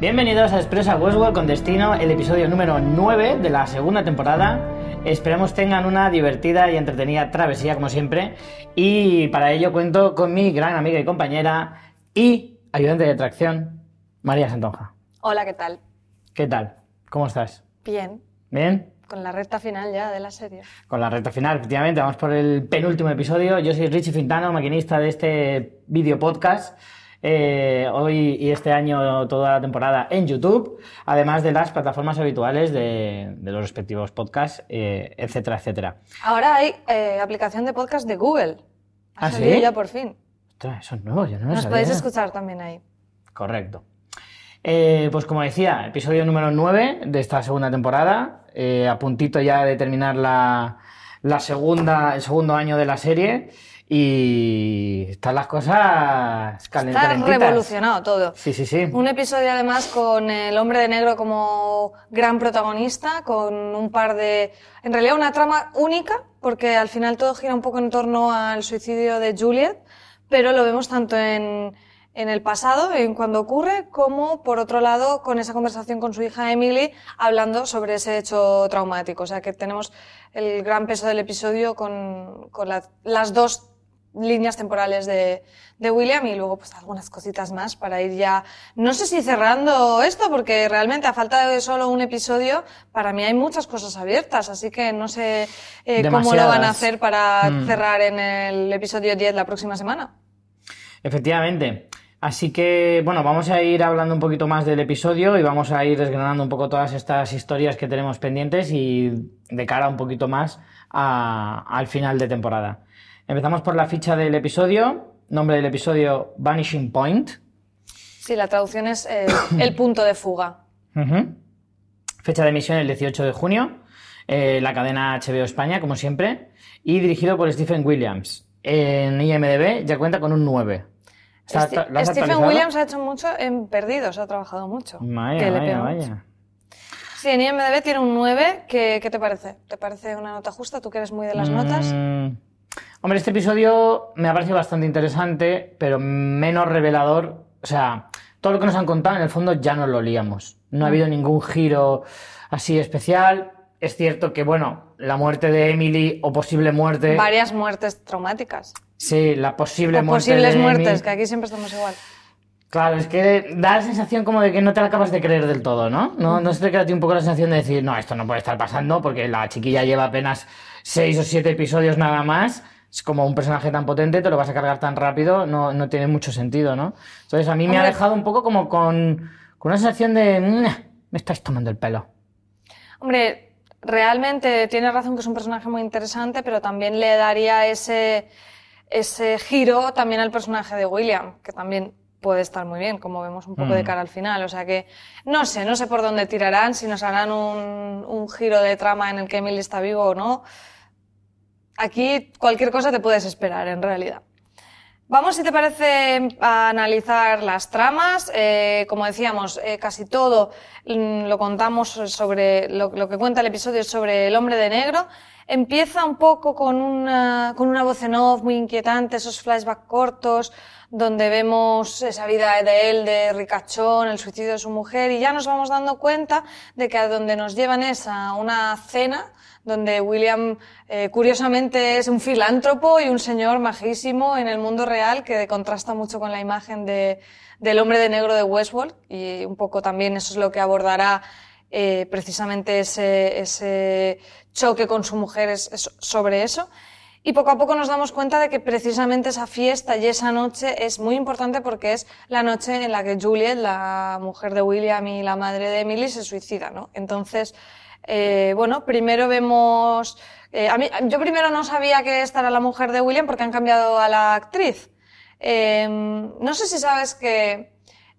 Bienvenidos a Expresa Westworld con destino, el episodio número 9 de la segunda temporada. Esperemos tengan una divertida y entretenida travesía como siempre. Y para ello cuento con mi gran amiga y compañera y ayudante de atracción, María Santonja. Hola, ¿qué tal? ¿Qué tal? ¿Cómo estás? Bien, ¿Bien? con la recta final ya de la serie. Con la recta final, efectivamente, vamos por el penúltimo episodio. Yo soy Richie Fintano, maquinista de este video podcast. Eh, hoy y este año toda la temporada en YouTube, además de las plataformas habituales de, de los respectivos podcasts, eh, etcétera, etcétera. Ahora hay eh, aplicación de podcast de Google. Ha ¿Ah, salido sí? ya por fin. Ostras, eso es nuevo, yo no lo Nos sabía. podéis escuchar también ahí. Correcto. Eh, pues como decía, episodio número 9 de esta segunda temporada, eh, a puntito ya de terminar la, la segunda, el segundo año de la serie y están las cosas Está calentitas. revolucionado todo. Sí, sí, sí. Un episodio además con el hombre de negro como gran protagonista, con un par de... En realidad una trama única, porque al final todo gira un poco en torno al suicidio de Juliet, pero lo vemos tanto en, en el pasado, en cuando ocurre, como por otro lado con esa conversación con su hija Emily, hablando sobre ese hecho traumático. O sea que tenemos el gran peso del episodio con, con la- las dos líneas temporales de, de William y luego pues algunas cositas más para ir ya, no sé si cerrando esto, porque realmente a falta de solo un episodio, para mí hay muchas cosas abiertas, así que no sé eh, cómo lo van a hacer para Mm. cerrar en el episodio 10 la próxima semana. Efectivamente. Así que, bueno, vamos a ir hablando un poquito más del episodio y vamos a ir desgranando un poco todas estas historias que tenemos pendientes y de cara un poquito más a- al final de temporada. Empezamos por la ficha del episodio. Nombre del episodio Vanishing Point. Sí, la traducción es eh, el punto de fuga. Fecha de emisión el 18 de junio. Eh, la cadena HBO España, como siempre. Y dirigido por Stephen Williams. En IMDB ya cuenta con un 9. ¿Está- Sti- lo has Stephen actualizado? Williams ha hecho mucho en Perdidos, ha trabajado mucho. Vaya, vaya, vaya. Sí, en IMDB tiene un 9. ¿Qué, qué te parece? ¿Te parece una nota justa? ¿Tú que eres muy de las notas? Mm, Hombre, este episodio me ha parecido bastante interesante, pero menos revelador. O sea, todo lo que nos han contado en el fondo ya nos lo líamos. No ha habido ningún giro así especial. Es cierto que, bueno, la muerte de Emily o posible muerte. Varias muertes traumáticas. Sí, la posible O muerte. posibles de muertes, Emily. que aquí siempre estamos igual. Claro, es que da la sensación como de que no te la acabas de creer del todo, ¿no? No, no se te queda a ti un poco la sensación de decir, no, esto no puede estar pasando porque la chiquilla lleva apenas seis o siete episodios nada más. Es como un personaje tan potente, te lo vas a cargar tan rápido, no, no tiene mucho sentido, ¿no? Entonces a mí me ha dejado un poco como con, con una sensación de, "Nah, me estáis tomando el pelo. Hombre, realmente tiene razón que es un personaje muy interesante, pero también le daría ese, ese giro también al personaje de William, que también puede estar muy bien, como vemos un poco de Mm. cara al final. O sea que no sé, no sé por dónde tirarán, si nos harán un, un giro de trama en el que Emily está vivo o no. Aquí cualquier cosa te puedes esperar, en realidad. Vamos, si te parece, a analizar las tramas. Eh, como decíamos, eh, casi todo mm, lo contamos sobre lo, que cuenta el episodio sobre el hombre de negro. Empieza un poco con una, con una voz en off muy inquietante, esos flashbacks cortos, donde vemos esa vida de él, de ricachón, el suicidio de su mujer, y ya nos vamos dando cuenta de que a donde nos llevan es a una cena, donde William, eh, curiosamente, es un filántropo y un señor majísimo en el mundo real, que contrasta mucho con la imagen de, del hombre de negro de Westworld, y un poco también eso es lo que abordará eh, precisamente ese, ese choque con su mujer es, sobre eso. Y poco a poco nos damos cuenta de que precisamente esa fiesta y esa noche es muy importante porque es la noche en la que Juliet, la mujer de William y la madre de Emily, se suicida, ¿no? Entonces, eh, bueno, primero vemos... Eh, a mí, yo primero no sabía que esta era la mujer de William porque han cambiado a la actriz. Eh, no sé si sabes que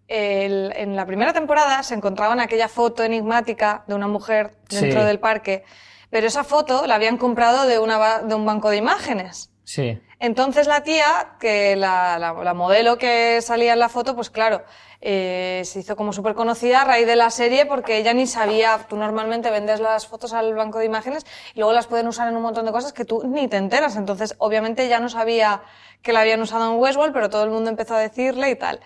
el, en la primera temporada se encontraban aquella foto enigmática de una mujer dentro Sí. del parque, pero esa foto la habían comprado de, una, de un banco de imágenes. Sí. Entonces la tía, que la, la- la modelo que salía en la foto, pues claro, eh, se hizo como súper conocida a raíz de la serie porque ella ni sabía, tú normalmente vendes las fotos al banco de imágenes y luego las pueden usar en un montón de cosas que tú ni te enteras. Entonces, obviamente ya no sabía que la habían usado en Westworld, pero todo el mundo empezó a decirle y tal.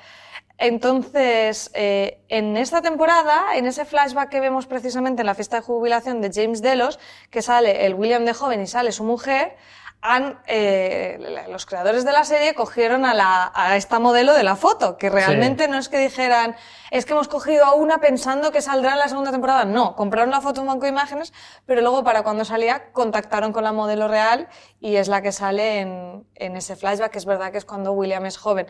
Entonces, eh, en esta temporada, en ese flashback que vemos precisamente en la fiesta de jubilación de James Delos, que sale el William de joven y sale su mujer, han, eh, los creadores de la serie cogieron a, la, a esta modelo de la foto, que realmente no es que dijeran, es que hemos cogido a una pensando que saldrá en la segunda temporada. No, compraron la foto en banco de imágenes, pero luego para cuando salía contactaron con la modelo real y es la que sale en, en ese flashback, que es verdad que es cuando William es joven.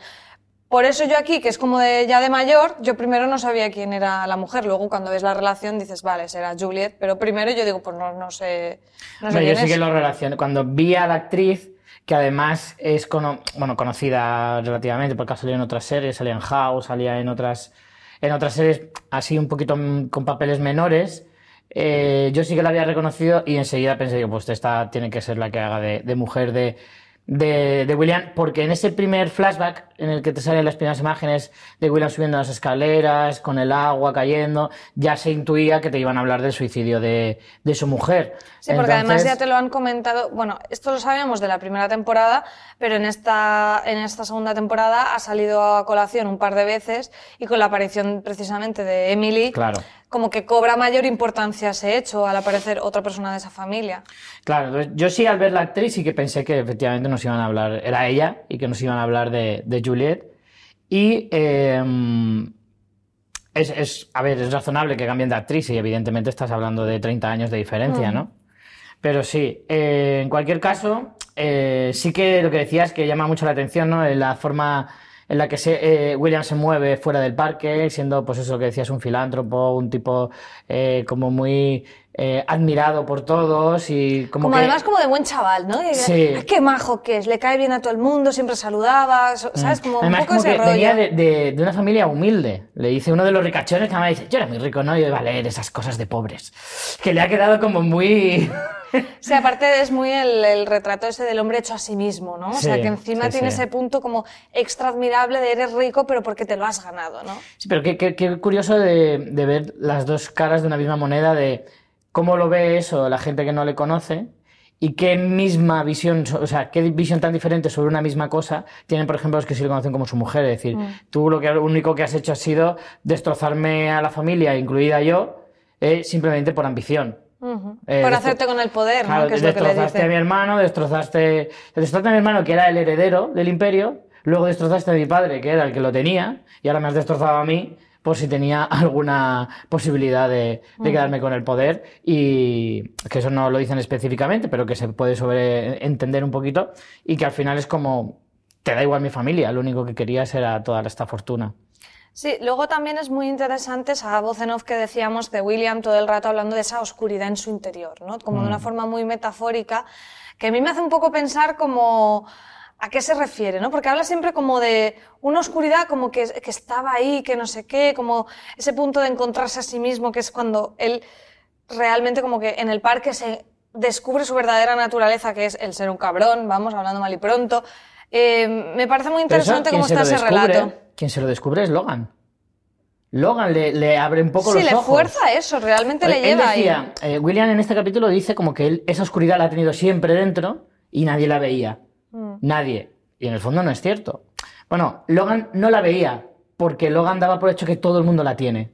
Por eso yo aquí, que es como de, ya de mayor, yo primero no sabía quién era la mujer. Luego cuando ves la relación dices, vale, será Juliet. Pero primero yo digo, pues no, no sé, no sé yo sí que lo relaciono. Cuando vi a la actriz, que además es cono- bueno, conocida relativamente porque ha salido en otras series, salía en House, salía en otras, en otras series así un poquito mm, con papeles menores. eh, yo sí que la había reconocido y enseguida pensé, digo, pues esta tiene que ser la que haga de, de mujer de, de, de William, porque en ese primer flashback en el que te salen las primeras imágenes de William subiendo las escaleras, con el agua cayendo, ya se intuía que te iban a hablar del suicidio de, de su mujer. Sí, porque además ya te lo han comentado. Bueno, esto lo sabíamos de la primera temporada, pero en esta, en esta segunda temporada ha salido a colación un par de veces y con la aparición precisamente de Emily, Claro. Como que cobra mayor importancia ese hecho al aparecer otra persona de esa familia. Claro, yo sí al ver la actriz sí que pensé que efectivamente nos iban a hablar, era ella, y que nos iban a hablar de, de Juliet. Y eh, es, es- a ver, es razonable que cambien de actriz y evidentemente estás hablando de 30 años de diferencia, ¿no? Pero sí, eh, en cualquier caso, eh, sí que lo que decías que llama mucho la atención, ¿no? En la forma en la que se, eh, William se mueve fuera del parque, siendo, pues eso que decías, un filántropo, un tipo eh, como muy eh, admirado por todos y como, Como que... además como de buen chaval, ¿no? Sí. "Ay, qué majo que es, le cae bien a todo el mundo, siempre saludaba, so- ¿sabes? Como un Mm. Además, poco como ese que rollo. venía de, de- de una familia humilde. Le dice uno de los ricachones que además dice, yo era muy rico, ¿no? Y iba a leer esas cosas de pobres. Que le ha quedado como muy... Sí, aparte es muy el, el retrato ese del hombre hecho a sí mismo, ¿no? O sea, Sí, que encima sí, tiene sí. ese punto como extra admirable de eres rico, pero porque te lo has ganado, ¿no? Sí, pero qué, qué- qué curioso de, de ver las dos caras de una misma moneda, de cómo lo ve eso la gente que no le conoce y qué misma visión, o sea, qué visión tan diferente sobre una misma cosa tienen, por ejemplo, los que sí le conocen como su mujer. Es decir, tú lo, que, lo único que has hecho ha sido destrozarme a la familia, incluida yo, eh, simplemente por ambición. Eh, Por hacerte con el poder, Claro, ¿no? Que es lo que le destrozaste a mi hermano, destrozaste, destrozaste a mi hermano, que era el heredero del imperio, luego destrozaste a mi padre, que era el que lo tenía, y ahora me has destrozado a mí por si tenía alguna posibilidad de, de quedarme con el poder, y que eso no lo dicen específicamente, pero que se puede sobreentender un poquito, y que al final es como, te da igual mi familia, lo único que querías era toda esta fortuna. Sí, luego también es muy interesante esa voz en off que decíamos de William todo el rato hablando de esa oscuridad en su interior, ¿no? Como de una forma muy metafórica, que a mí me hace un poco pensar como a qué se refiere, ¿no? Porque habla siempre como de una oscuridad como que, que estaba ahí, que no sé qué, como ese punto de encontrarse a sí mismo, que es cuando él realmente como que en el parque se descubre su verdadera naturaleza, que es el ser un cabrón, vamos, hablando mal y pronto. Eh, me parece muy eso, interesante quien cómo está ese descubre- relato. Quien se lo descubre es Logan. Logan le, le abre un poco Sí, los le ojos. fuerza eso, realmente le Él lleva decía, ahí. eh, William en este capítulo dice como que él esa oscuridad la ha tenido siempre dentro y nadie la veía. Mm. Nadie. Y en el fondo no es cierto. Bueno, Logan no la veía, porque Logan daba por hecho que todo el mundo la tiene.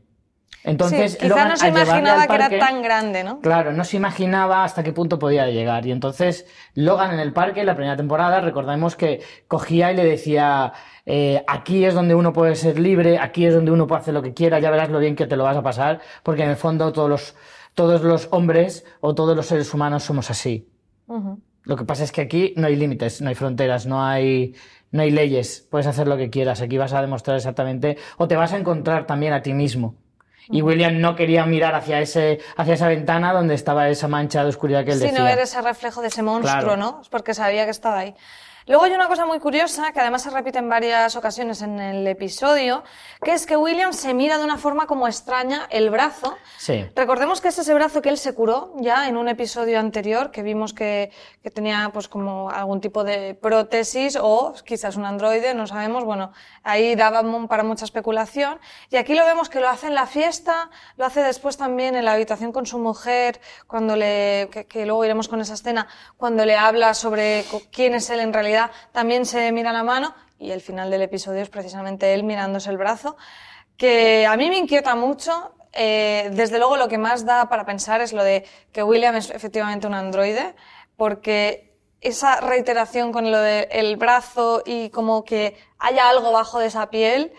Entonces, sí, quizá Logan, no se imaginaba que era tan grande, ¿no? Claro, no se imaginaba hasta qué punto podía llegar. Y entonces Logan en el parque, en la primera temporada, recordemos que cogía y le decía, eh, aquí es donde uno puede ser libre, aquí es donde uno puede hacer lo que quiera, ya verás lo bien que te lo vas a pasar, porque en el fondo todos los, todos los hombres o todos los seres humanos somos así. Ujú. Lo que pasa es que aquí no hay límites, no hay fronteras, no hay, no hay leyes, puedes hacer lo que quieras, aquí vas a demostrar exactamente, o te vas a encontrar también a ti mismo. Y William no quería mirar hacia, ese, hacia esa ventana donde estaba esa mancha de oscuridad que él Sí, decía. no ver ese reflejo de ese monstruo, Claro. ¿no? Es porque sabía que estaba ahí. Luego hay una cosa muy curiosa, que además se repite en varias ocasiones en el episodio, que es que William se mira de una forma como extraña el brazo. Sí. Recordemos que es ese brazo que él se curó ya en un episodio anterior, que vimos que, que tenía pues como algún tipo de prótesis o quizás un androide, no sabemos. Bueno, ahí daba para mucha especulación. Y aquí lo vemos que lo hace en la fiesta, lo hace después también en la habitación con su mujer, cuando le, que, que luego iremos con esa escena, cuando le habla sobre quién es él en realidad, también se mira la mano y el final del episodio es precisamente él mirándose el brazo que a mí me inquieta mucho. eh, desde luego lo que más da para pensar es lo de que William es efectivamente un androide, porque esa reiteración con lo del brazo y como que haya algo bajo de esa piel,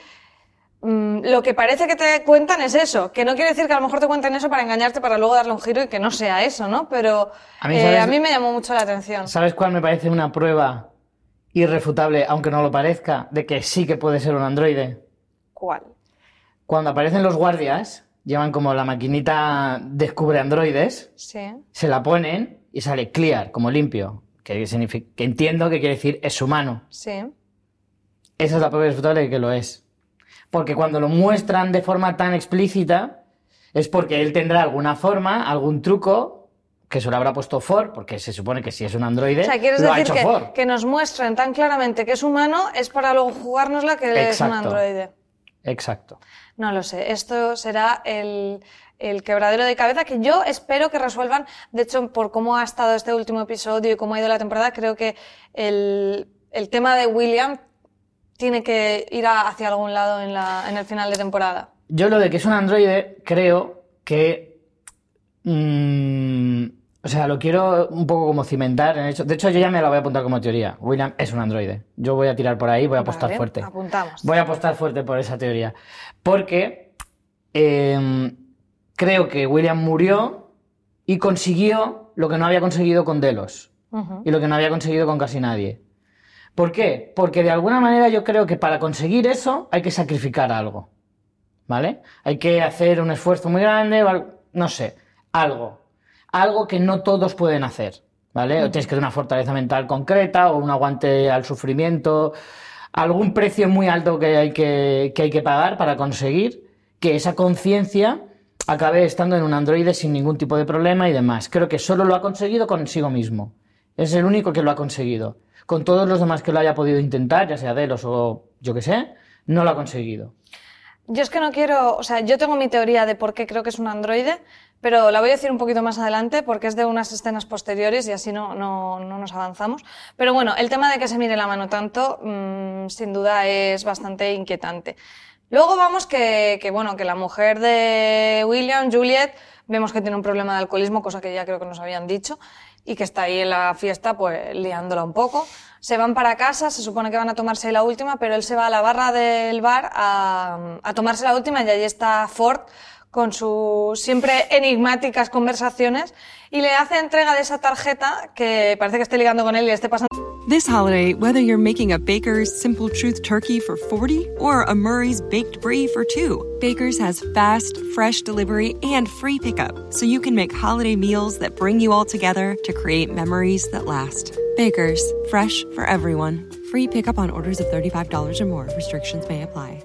mm, lo que parece que te cuentan es eso, que no quiere decir que a lo mejor te cuenten eso para engañarte para luego darle un giro y que no sea eso, ¿no? Pero A mí, eh, a mí me llamó mucho la atención. ¿Sabes cuál me parece una prueba irrefutable, aunque no lo parezca, de que sí que puede ser un androide? ¿Cuál? Cuando aparecen los guardias, llevan como la maquinita descubre androides, Sí. se la ponen y sale clear, como limpio, que, significa, que entiendo que quiere decir es humano. Sí. Esa es la prueba irrefutable de que lo es. Porque cuando lo muestran de forma tan explícita, es porque él tendrá alguna forma, algún truco, que se lo habrá puesto Ford, porque se supone que si es un androide, O sea, quieres lo ha decir Ford. que, nos muestren tan claramente que es humano es para luego jugárnosla que es un androide. Exacto. No lo sé. Esto será el, el quebradero de cabeza que yo espero que resuelvan. De hecho, por cómo ha estado este último episodio y cómo ha ido la temporada, creo que el, el tema de William tiene que ir a- hacia algún lado en, la, en el final de temporada. Yo lo de que es un androide, creo que. mm, o sea, lo quiero un poco como cimentar en hecho. De hecho, yo ya me la voy a apuntar como teoría. William es un androide. Yo voy a tirar por ahí, voy a apostar Vale, fuerte. Apuntamos. Voy a apostar fuerte por esa teoría. Porque eh, creo que William murió y consiguió lo que no había conseguido con Delos y lo que no había conseguido con casi nadie. ¿Por qué? Porque de alguna manera yo creo que para conseguir eso hay que sacrificar algo. ¿Vale? Hay que hacer un esfuerzo muy grande, no sé, algo. Algo que no todos pueden hacer. ¿Vale? O tienes que tener una fortaleza mental concreta o un aguante al sufrimiento. Algún precio muy alto que hay que, que hay que pagar para conseguir que esa conciencia acabe estando en un androide sin ningún tipo de problema y demás. Creo que solo lo ha conseguido consigo mismo. Es el único que lo ha conseguido. Con todos los demás que lo haya podido intentar, ya sea Delos o yo que sé, no lo ha conseguido. Yo es que no quiero, o sea, yo tengo mi teoría de por qué creo que es un androide, pero la voy a decir un poquito más adelante porque es de unas escenas posteriores y así no, no, no nos avanzamos. Pero bueno, el tema de que se mire la mano tanto, mm, sin duda es bastante inquietante. Luego vamos que, que, bueno, que la mujer de William, Juliet, vemos que tiene un problema de alcoholismo, cosa que ya creo que nos habían dicho, y que está ahí en la fiesta, pues liándola un poco. Se van para casa, se supone que van a tomarse la última, pero él se va a la barra del bar a, a tomarse la última y allí está Ford con sus siempre enigmáticas conversaciones y le hace entrega de esa tarjeta que parece que esté ligando con él y le esté pasando This holiday, whether you're making a Baker's Simple Truth turkey for 40 or a Murray's Baked Brie for 2, Baker's has fast, fresh delivery and free pickup, so you can make holiday meals that bring you all together to create memories that last. Baker's, fresh for everyone. Free pickup on orders of $35 or more. Restrictions may apply.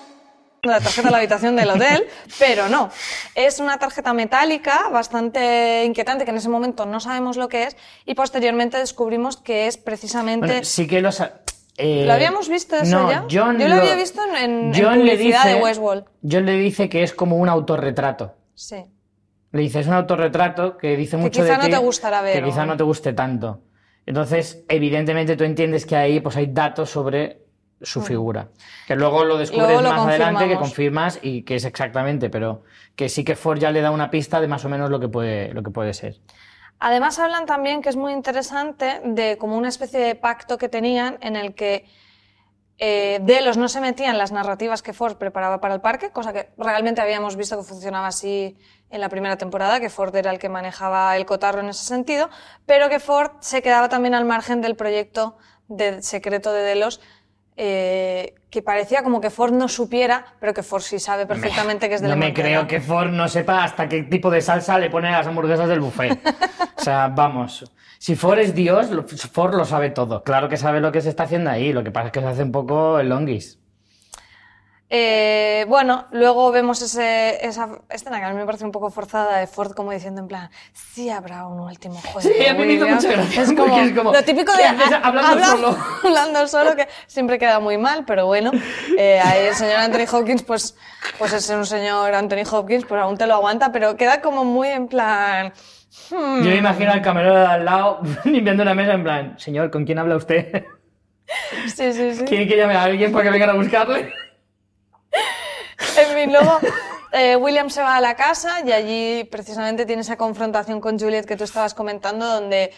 la tarjeta de la habitación del hotel, pero no. Es una tarjeta metálica bastante inquietante que en ese momento no sabemos lo que es y posteriormente descubrimos que es precisamente... Bueno, sí que lo... Eh, ¿Lo habíamos visto eso no, ya? John Yo lo, había visto en, en, publicidad le dice, de Westworld. John le dice que es como un autorretrato. Sí. Le dice, es un autorretrato que dice mucho quizá de no ti, te gustará ver, que quizá no te guste tanto. Entonces, evidentemente tú entiendes que ahí pues hay datos sobre su figura. Que luego lo descubres Mm. Luego lo más adelante, que confirmas y que es exactamente, pero que sí que Ford ya le da una pista de más o menos lo que puede, lo que puede ser. Además hablan también que es muy interesante de como una especie de pacto que tenían en el que eh, Delos no se metía en las narrativas que Ford preparaba para el parque, cosa que realmente habíamos visto que funcionaba así en la primera temporada, que Ford era el que manejaba el cotarro en ese sentido, pero que Ford se quedaba también al margen del proyecto de secreto de Delos, eh, que parecía como que Ford no supiera, pero que Ford sí sabe perfectamente que es de No la me creo que Ford no sepa hasta qué tipo de salsa le pone a las hamburguesas del buffet. o sea, vamos. Si Ford es Dios, Ford lo sabe todo. Claro que sabe lo que se está haciendo ahí. Lo que pasa es que se hace un poco el longuis. Eh, bueno, luego vemos ese, esa escena que a mí me parece un poco forzada de Ford como diciendo en plan, sí habrá un último juego. Sí, a mí me hizo Williams". mucha gracia, Es como, porque es como, lo típico de ¿qué haces ah, hablando habla- solo? hablando solo, que siempre queda muy mal, pero bueno, eh, ahí el señor Anthony Hopkins, pues, pues es un señor Anthony Hopkins, pues aún te lo aguanta, pero queda como muy en plan, hmm, Yo me imagino al camarero de al lado limpiando una mesa en plan, señor, ¿con quién habla usted? sí, sí, sí. ¿Quiere que llame a alguien para que vengan a buscarle? En luego eh, William se va a la casa y allí precisamente tiene esa confrontación con Juliet que tú estabas comentando, donde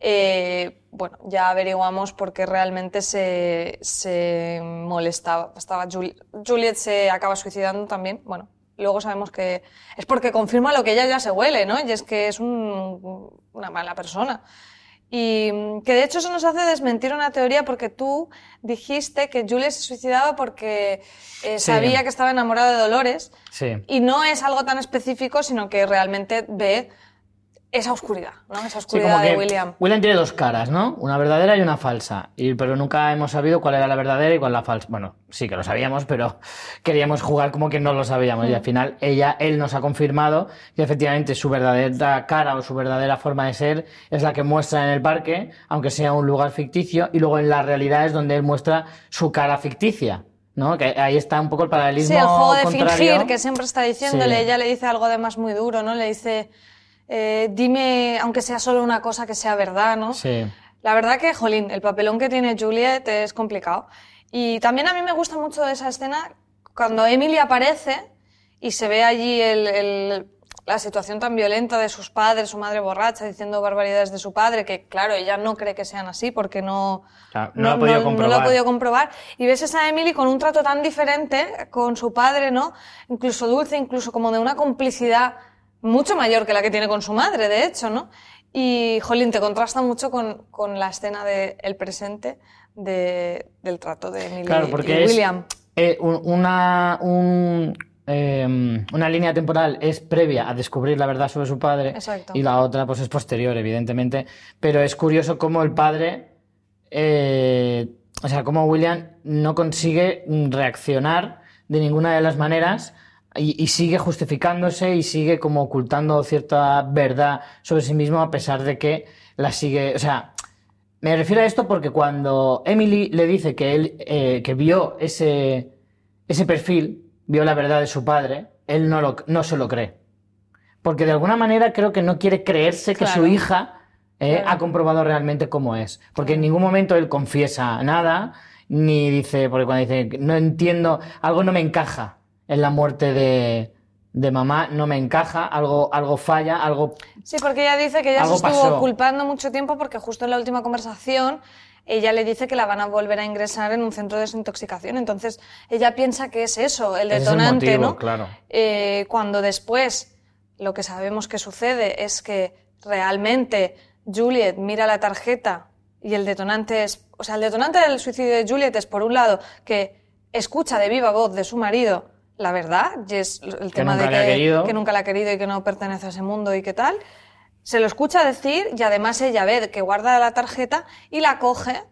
eh, bueno, ya averiguamos por qué realmente se, se molestaba. Estaba Jul- Juliet se acaba suicidando también. Bueno, luego sabemos que es porque confirma lo que ella ya se huele, ¿no? Y es que es un- una mala persona. Y mm, que de hecho eso nos hace desmentir una teoría porque tú dijiste que Julia se suicidaba porque eh, Sí. sabía que estaba enamorada de Dolores Sí. y no es algo tan específico, sino que realmente ve esa oscuridad, ¿no? Esa Sí, oscuridad como que de William. William tiene dos caras, ¿no? Una verdadera y una falsa. Y, pero nunca hemos sabido cuál era la verdadera y cuál la falsa. Bueno, sí que lo sabíamos, pero queríamos jugar como que no lo sabíamos. Y al final ella, él nos ha confirmado que efectivamente su verdadera cara o su verdadera forma de ser es la que muestra en el parque, aunque sea un lugar ficticio. Y luego en la realidad es donde él muestra su cara ficticia. ¿no? Que ahí está un poco el paralelismo Sí, el juego de contrario. fingir que siempre está diciéndole, Sí. ella le dice algo además muy duro, ¿no? Le dice, eh, dime, aunque sea solo una cosa que sea verdad, ¿no? Sí. La verdad que, jolín, el papelón que tiene Juliet es complicado. Y también a mí me gusta mucho esa escena cuando Emily aparece y se ve allí el- el- la situación tan violenta de sus padres, su madre borracha diciendo barbaridades de su padre, que claro, ella no cree que sean así porque no, Claro, no lo ha podido no lo comprobar. ha podido comprobar. Y ves esa Emily con un trato tan diferente con su padre, ¿no? Incluso dulce, incluso como de una complicidad mucho mayor que la que tiene con su madre, de hecho, ¿no? Y, jolín, te contrasta mucho con, con la escena del presente de- del trato de Emily Claro, y porque es William. eh, un- una, un, eh, una línea temporal es previa a descubrir la verdad sobre su padre Exacto. y la otra pues es posterior, evidentemente. Pero es curioso cómo el padre, eh, o sea, cómo William no consigue reaccionar de ninguna de las maneras y, y sigue justificándose y sigue como ocultando cierta verdad sobre sí mismo a pesar de que la sigue, o sea, me refiero a esto porque cuando Emily le dice que él eh, que vio ese, ese perfil, vio la verdad de su padre, él no, lo, no se lo cree. Porque de alguna manera creo que no quiere creerse que Claro. su hija eh, Claro. ha comprobado realmente cómo es. Porque en ningún momento él confiesa nada, ni dice, porque cuando dice, no entiendo, algo no me encaja en la muerte de, de mamá no me encaja, algo, algo falla, algo... Sí, porque ella dice que ella se estuvo pasó. culpando mucho tiempo porque justo en la última conversación ella le dice que la van a volver a ingresar en un centro de desintoxicación. Entonces ella piensa que es eso, el Ese es el detonante, motivo, ¿no? claro. Eh, cuando después lo que sabemos que sucede es que realmente Juliet mira la tarjeta y el detonante es, o sea, el detonante del suicidio de Juliet es por un lado que escucha de viva voz de su marido la verdad, y es el tema de que, nunca la ha querido y que no pertenece a ese mundo y qué tal. Se lo escucha decir y además ella ve que guarda la tarjeta y la coge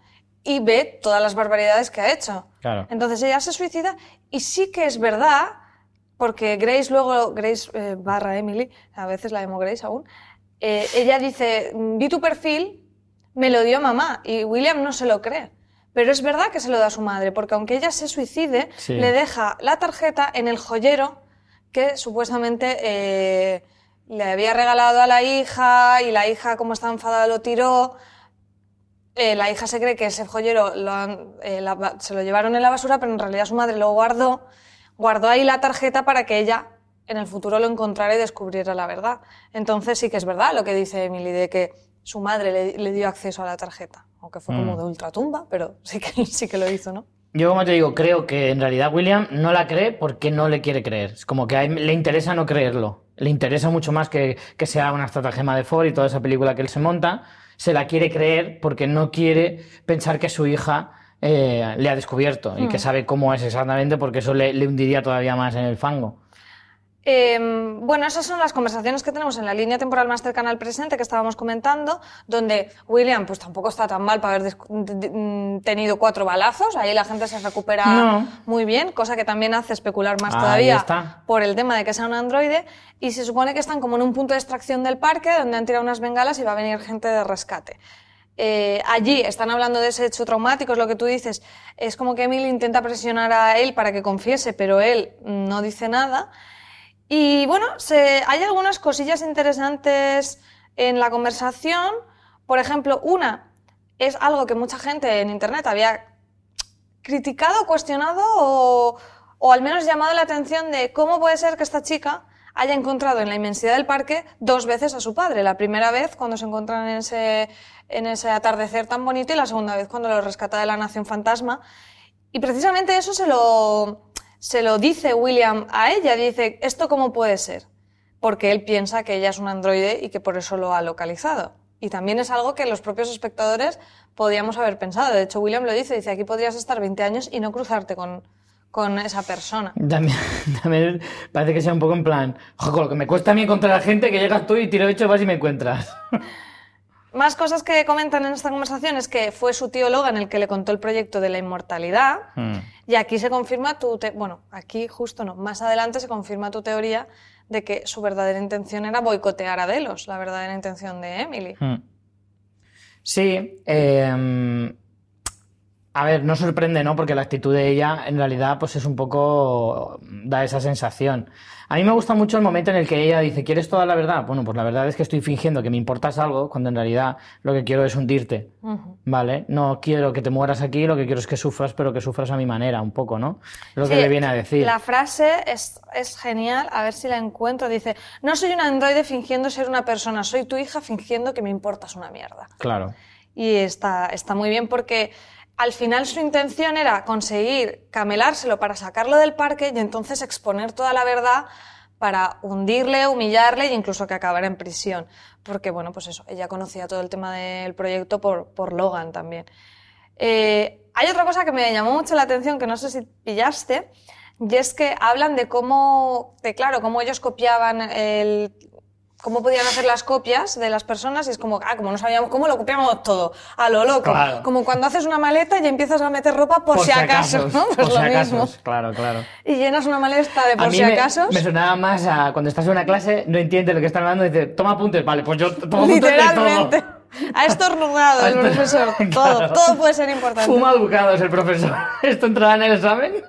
y ve todas las barbaridades que ha hecho. Claro. Entonces ella se suicida y sí que es verdad, porque Grace luego, Grace eh, barra Emily, a veces la llamo Grace aún, eh, ella dice, vi tu perfil, me lo dio mamá y William no se lo cree. Pero es verdad que se lo da a su madre, porque aunque ella se suicide, Sí. le deja la tarjeta en el joyero que supuestamente eh, le había regalado a la hija y la hija, como estaba enfadada, lo tiró. Eh, la hija se cree que ese joyero lo han- eh, la- se lo llevaron en la basura, pero en realidad su madre lo guardó, guardó ahí la tarjeta para que ella en el futuro lo encontrara y descubriera la verdad. Entonces sí que es verdad lo que dice Emily, de que su madre le, le dio acceso a la tarjeta, aunque fue como de ultratumba, pero sí que, sí que lo hizo, ¿no? Yo, como te digo, creo que en realidad William no la cree porque no le quiere creer. Es como que a él le interesa no creerlo. Le interesa mucho más que, que sea una estratagema de Ford y toda esa película que él se monta. Se la quiere creer porque no quiere pensar que su hija eh, le ha descubierto y que sabe cómo es exactamente porque eso le, le hundiría todavía más en el fango. Eh, bueno, esas son las conversaciones que tenemos en la línea temporal más cercana al presente que estábamos comentando, donde William pues tampoco está tan mal para haber mm, tenido cuatro balazos, ahí la gente se recupera No. muy bien, cosa que también hace especular más Ahí todavía está. por el tema de que sea un androide, y se supone que están como en un punto de extracción del parque donde han tirado unas bengalas y va a venir gente de rescate. Eh, allí están hablando de ese hecho traumático, es lo que tú dices. Es como que Emily intenta presionar a él para que confiese, pero él no dice nada. Y bueno, se- hay algunas cosillas interesantes en la conversación. Por ejemplo, una es algo que mucha gente en Internet había criticado, cuestionado o, o al menos llamado la atención de cómo puede ser que esta chica haya encontrado en la inmensidad del parque dos veces a su padre. La primera vez cuando se encuentran en ese, en ese atardecer tan bonito y la segunda vez cuando lo rescata de la Nación Fantasma. Y precisamente eso se lo, se lo dice William a ella. Dice, ¿esto cómo puede ser? Porque él piensa que ella es un androide y que por eso lo ha localizado. Y también es algo que los propios espectadores podíamos haber pensado. De hecho, William lo dice, dice, aquí podrías estar 20 años y no cruzarte con, con esa persona. También, también parece que sea un poco en plan, "Jo, con lo que me cuesta a mí encontrar a gente que llegas tú y tiro hecho vas y me encuentras. Más cosas que comentan en esta conversación es que fue su tío Logan el que le contó el proyecto de la inmortalidad. Hmm. Y aquí se confirma tu... te- bueno, aquí justo no. Más adelante se confirma tu teoría de que su verdadera intención era boicotear a Delos, la verdadera intención de Emily. Hmm. Sí, eh, a ver, no sorprende, ¿no? Porque la actitud de ella en realidad pues es un poco da esa sensación. A mí me gusta mucho el momento en el que ella dice, ¿quieres toda la verdad? Bueno, pues la verdad es que estoy fingiendo que me importas algo cuando en realidad lo que quiero es hundirte, ¿vale? No quiero que te mueras aquí, lo que quiero es que sufras, pero que sufras a mi manera, un poco, ¿no? Lo que le viene a decir. La frase es, es genial, a ver si la encuentro. Dice, no soy un androide fingiendo ser una persona, soy tu hija fingiendo que me importas una mierda. Claro. Y está, está muy bien porque al final su intención era conseguir camelárselo para sacarlo del parque y entonces exponer toda la verdad para hundirle, humillarle e incluso que acabara en prisión. Porque, bueno, pues eso, ella conocía todo el tema del proyecto por, por Logan también. Eh, hay otra cosa que me llamó mucho la atención, que no sé si pillaste, y es que hablan de cómo, de claro, cómo ellos copiaban el, cómo podían hacer las copias de las personas y es como, ah, como no sabíamos cómo, lo copiamos todo, a lo loco. Claro. Como cuando haces una maleta y empiezas a meter ropa por, si acaso, ¿no? Pues por lo si mismo. Claro, claro. Y llenas una maleta de A por mí si me, acaso. me sonaba más a cuando estás en una clase, no entiendes lo que están hablando y dices, toma apuntes, vale, pues yo tomo apuntes de Literalmente. todo. Ha estornudado el profesor. Todo, Claro. todo puede ser importante. Fuma educados el profesor. ¿Esto entrará en el examen?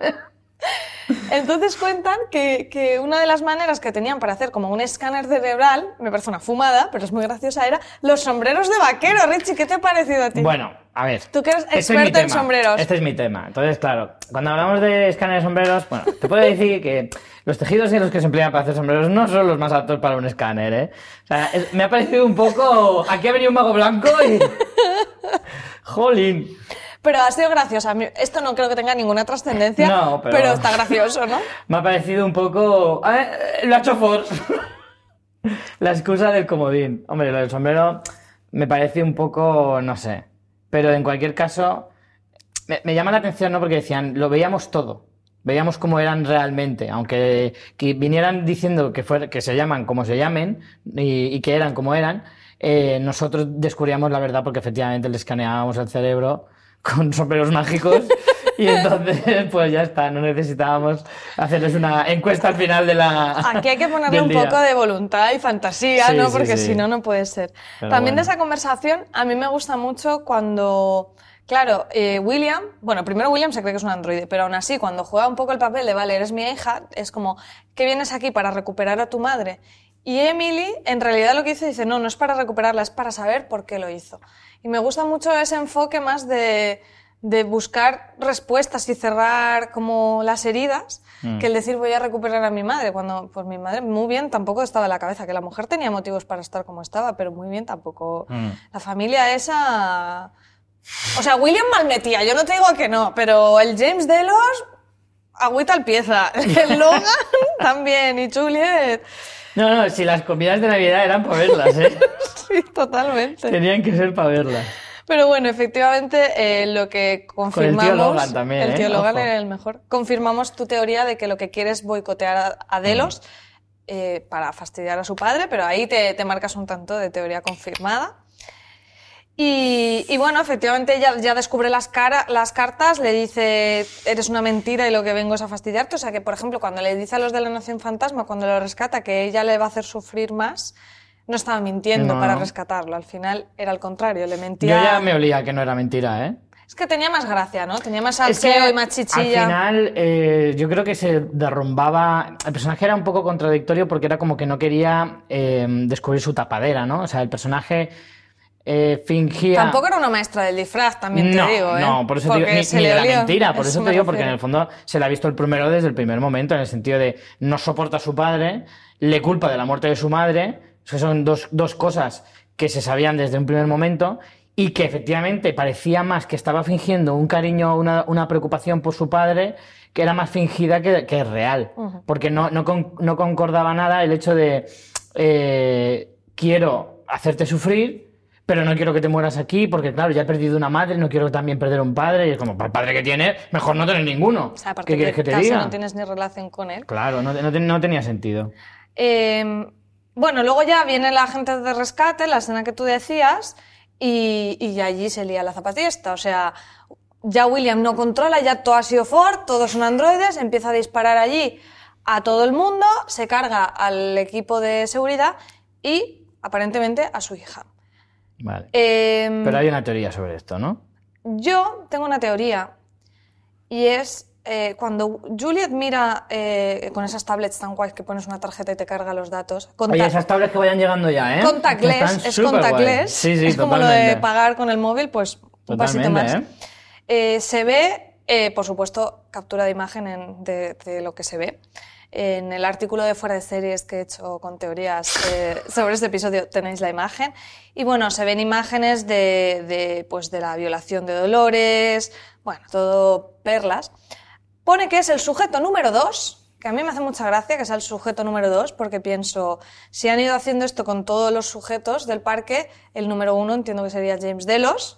Entonces cuentan que, que una de las maneras que tenían para hacer como un escáner cerebral, me parece una fumada, pero es muy graciosa, era los sombreros de vaquero. Richie, ¿qué te ha parecido a ti? Bueno, a ver. Tú que eres este es experto en tema, sombreros. Este es mi tema. Entonces, claro, cuando hablamos de escáner de sombreros, bueno, te puedo decir que los tejidos en los que se emplean para hacer sombreros no son los más aptos para un escáner, ¿eh? O sea, es- me ha parecido un poco. Aquí ha venido un mago blanco y. Jolín. Pero ha sido gracioso. Esto no creo que tenga ninguna trascendencia, No, pero- está gracioso, ¿no? Me ha parecido un poco. eh, lo ha hecho Ford. La excusa del comodín. Hombre, lo del sombrero me parece un poco. no sé. Pero en cualquier caso. Me, me llama la atención, ¿no? Porque decían, lo veíamos todo. Veíamos cómo eran realmente. Aunque que vinieran diciendo que, fuera, que se llaman como se llamen y, y que eran como eran, eh, nosotros descubríamos la verdad porque efectivamente le escaneábamos el cerebro con sombreros mágicos y entonces pues ya está, no necesitábamos hacerles una encuesta al final de la Aquí hay que ponerle un día. poco de voluntad y fantasía, Sí, ¿no? Porque sí. si no, no puede ser. Pero También de esa conversación, a mí me gusta mucho cuando, claro, eh, William, bueno, primero William se cree que es un androide, pero aún así, cuando juega un poco el papel de, vale, eres mi hija, es como, ¿qué vienes aquí para recuperar a tu madre? Y Emily, en realidad lo que dice, dice, no, no es para recuperarla, es para saber por qué lo hizo. Y me gusta mucho ese enfoque más de, de buscar respuestas y cerrar como las heridas, que el decir voy a recuperar a mi madre, cuando pues mi madre muy bien tampoco estaba en la cabeza, que la mujer tenía motivos para estar como estaba, pero muy bien tampoco. La familia esa... O sea, William malmetía, yo no te digo que no, pero el James Delos, agüita al pieza. El Logan también, y Juliet. No, no, si las comidas de Navidad eran para verlas, ¿eh? Sí, totalmente. Tenían que ser para verlas. Pero bueno, efectivamente, eh, lo que confirmamos. Logan también, El ¿eh? tío Logan Ojo. era el mejor. Confirmamos tu teoría de que lo que quiere es boicotear a, a Delos eh, para fastidiar a su padre, pero ahí te, te marcas un tanto de teoría confirmada. Y, y bueno, efectivamente ya descubre las, cara- las cartas, le dice, eres una mentira y lo que vengo es a fastidiarte. O sea que, por ejemplo, cuando le dice a los de la Nación Fantasma, cuando lo rescata, que ella le va a hacer sufrir más, no estaba mintiendo No, para rescatarlo. Al final era al contrario, le Yo mentía. ya me olía que no era mentira, ¿eh? Es que tenía más gracia, ¿no? Tenía más Es salseo y más chichilla. Al final, eh, yo creo que se derrumbaba. El personaje era un poco contradictorio porque era como que no quería eh, descubrir su tapadera, ¿no? O sea, el personaje eh, fingía. Tampoco era una maestra del disfraz, también te no, digo, ¿eh? No, por eso te digo, Porque ni, se ni le de la mentira, por Eso eso te digo, porque en el fondo se la ha visto el primero desde el primer momento, en el sentido de no soporta a su padre, le culpa de la muerte de su madre, eso son dos, dos cosas que se sabían desde un primer momento y que efectivamente parecía más que estaba fingiendo un cariño, una, una preocupación por su padre, que era más fingida que, que real, porque no, no, con- no concordaba nada el hecho de eh, quiero hacerte sufrir, pero no quiero que te mueras aquí, porque claro, ya he perdido una madre, no quiero también perder un padre, y es como, para el padre que tiene, mejor no tener ninguno. O sea, aparte ¿Qué quieres que te casi diga? no tienes ni relación con él. Claro, no, no, no tenía sentido. Eh, bueno, luego ya viene la gente de rescate, la escena que tú decías, y, y allí se lía la zapatista. O sea, ya William no controla, ya todo ha sido Ford, todos son androides, empieza a disparar allí a todo el mundo, se carga al equipo de seguridad y aparentemente a su hija. Vale. Eh, Pero hay una teoría sobre esto, ¿no? Yo tengo una teoría y es eh, cuando Juliet mira eh, con esas tablets tan guays que pones una tarjeta y te carga los datos. Oye, esas tablets que vayan llegando ya, ¿eh? contactless, es contactless. Sí, sí, es como lo de totalmente. pagar con el móvil, pues un pasito más. Totalmente, Eh, se ve, eh, por supuesto, captura de imagen en- de, de lo que se ve. En el artículo de Fuera de Series que he hecho con teorías eh, sobre este episodio tenéis la imagen. Y bueno, se ven imágenes de, de, pues, de la violación de Dolores, bueno, todo perlas. Pone que es el sujeto número 2, que a mí me hace mucha gracia que sea el sujeto número 2, porque pienso, si han ido haciendo esto con todos los sujetos del parque, el número uno entiendo que sería James Delos,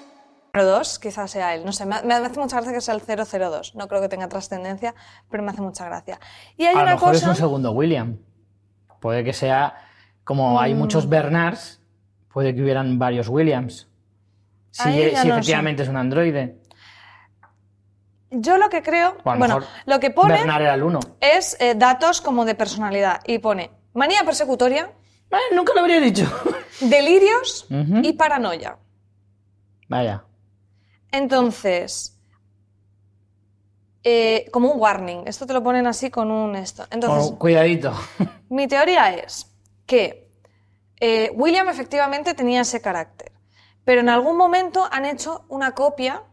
02, quizás sea él. No sé, me, me hace mucha gracia que sea el 002. No creo que tenga trascendencia, pero me hace mucha gracia. Y hay A lo una mejor es cosa. un segundo William. Puede que sea, como hay Mm. muchos Bernards, puede que hubieran varios Williams. Si, ya si no efectivamente es un androide. Yo lo que creo. Bueno, lo que pone Bernard era el uno. es eh, datos como de personalidad. Y pone manía persecutoria, Eh, nunca lo habría dicho. delirios y paranoia. Vaya. Entonces. eh, como un warning. Esto te lo ponen así con un esto. Entonces, Oh, cuidadito. Mi teoría es que eh, William efectivamente tenía ese carácter, pero en algún momento han hecho una copia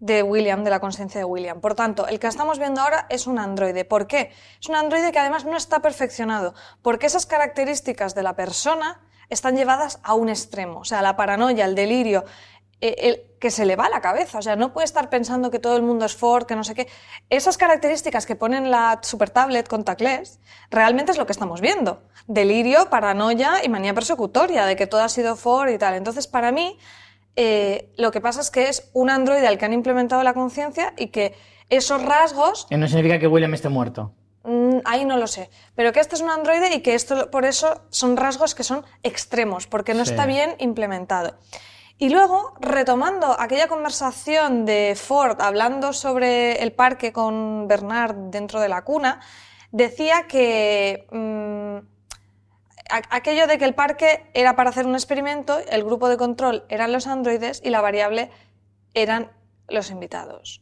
de William, de la conciencia de William. Por tanto, el que estamos viendo ahora es un androide. ¿Por qué? Es un androide que además no está perfeccionado, porque esas características de la persona están llevadas a un extremo. O sea, la paranoia, el delirio, el, que se le va a la cabeza. O sea, no puede estar pensando que todo el mundo es Ford, que no sé qué. Esas características que ponen la super tablet contactless, realmente es lo que estamos viendo. Delirio, paranoia y manía persecutoria, de que todo ha sido Ford y tal. Entonces, para mí, eh, lo que pasa es que es un androide al que han implementado la conciencia y que esos rasgos Que no significa que William esté muerto. Mm, ahí no lo sé. Pero que este es un androide y que esto, por eso, son rasgos que son extremos, porque no Sí. está bien implementado. Y luego, retomando aquella conversación de Ford hablando sobre el parque con Bernard dentro de la cuna, decía que mm, aquello de que el parque era para hacer un experimento, el grupo de control eran los androides y la variable eran los invitados.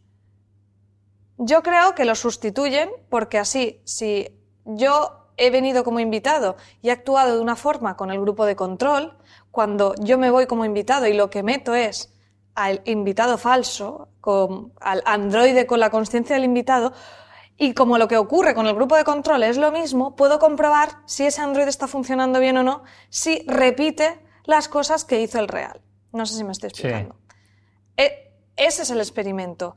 Yo creo que lo sustituyen porque así, si yo he venido como invitado y he actuado de una forma con el grupo de control, cuando yo me voy como invitado y lo que meto es al invitado falso, con, al androide con la conciencia del invitado, y como lo que ocurre con el grupo de control es lo mismo, puedo comprobar si ese androide está funcionando bien o no, si repite las cosas que hizo el real. No sé si me estoy Sí. explicando. E- ese es el experimento.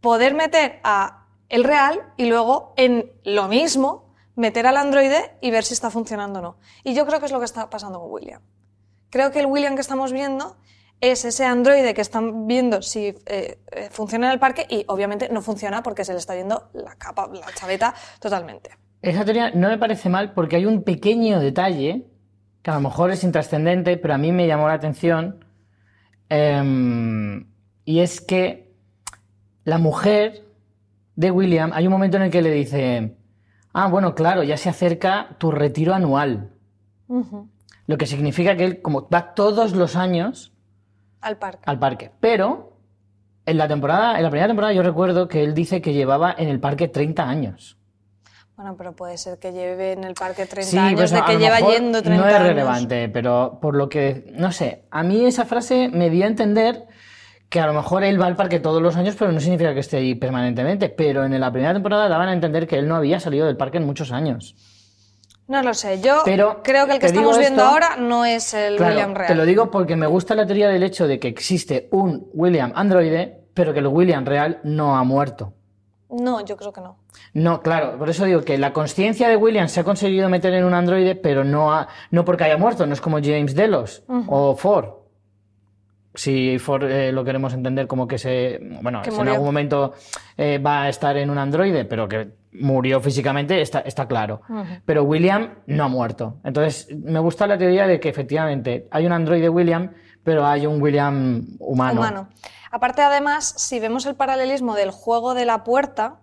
Poder meter a el real y luego en lo mismo meter al androide y ver si está funcionando o no. Y yo creo que es lo que está pasando con William. Creo que el William que estamos viendo es ese androide que están viendo si eh, eh, funciona en el parque y obviamente no funciona porque se le está viendo la capa, la chaveta totalmente. Esa teoría no me parece mal porque hay un pequeño detalle que a lo mejor es intrascendente, pero a mí me llamó la atención. em, y es que la mujer de William, hay un momento en el que le dice, ah, bueno, claro, ya se acerca tu retiro anual. Ujú. Lo que significa que él, como va todos los años Al parque. al parque. Pero en la temporada, en la primera temporada yo recuerdo que él dice que llevaba en el parque 30 años. Bueno, pero puede ser que lleve en el parque 30 Sí, años, pues de que lleva yendo 30 No es años. relevante, pero por lo que, no sé, a mí esa frase me dio a entender que a lo mejor él va al parque todos los años, pero no significa que esté ahí permanentemente. Pero en la primera temporada daban a entender que él no había salido del parque en muchos años. No lo sé, yo Pero creo que el que estamos viendo esto- ahora no es el Claro, William real. te lo digo porque me gusta la teoría del hecho de que existe un William androide, pero que el William real no ha muerto. No, yo creo que no. No, claro, por eso digo que la conciencia de William se ha conseguido meter en un androide, pero no, ha- no porque haya muerto, no es como James Delos o Ford. Si Ford eh, lo queremos entender como que se. Bueno, Que en algún momento eh, va a estar en un androide, pero que murió físicamente, está, está claro. Pero William no ha muerto. Entonces, me gusta la teoría de que efectivamente hay un androide William, pero hay un William humano. humano. Aparte, además, si vemos el paralelismo del juego de la puerta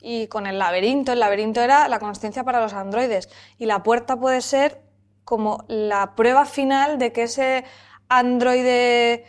y con el laberinto, el laberinto era la consciencia para los androides y la puerta puede ser como la prueba final de que ese androide,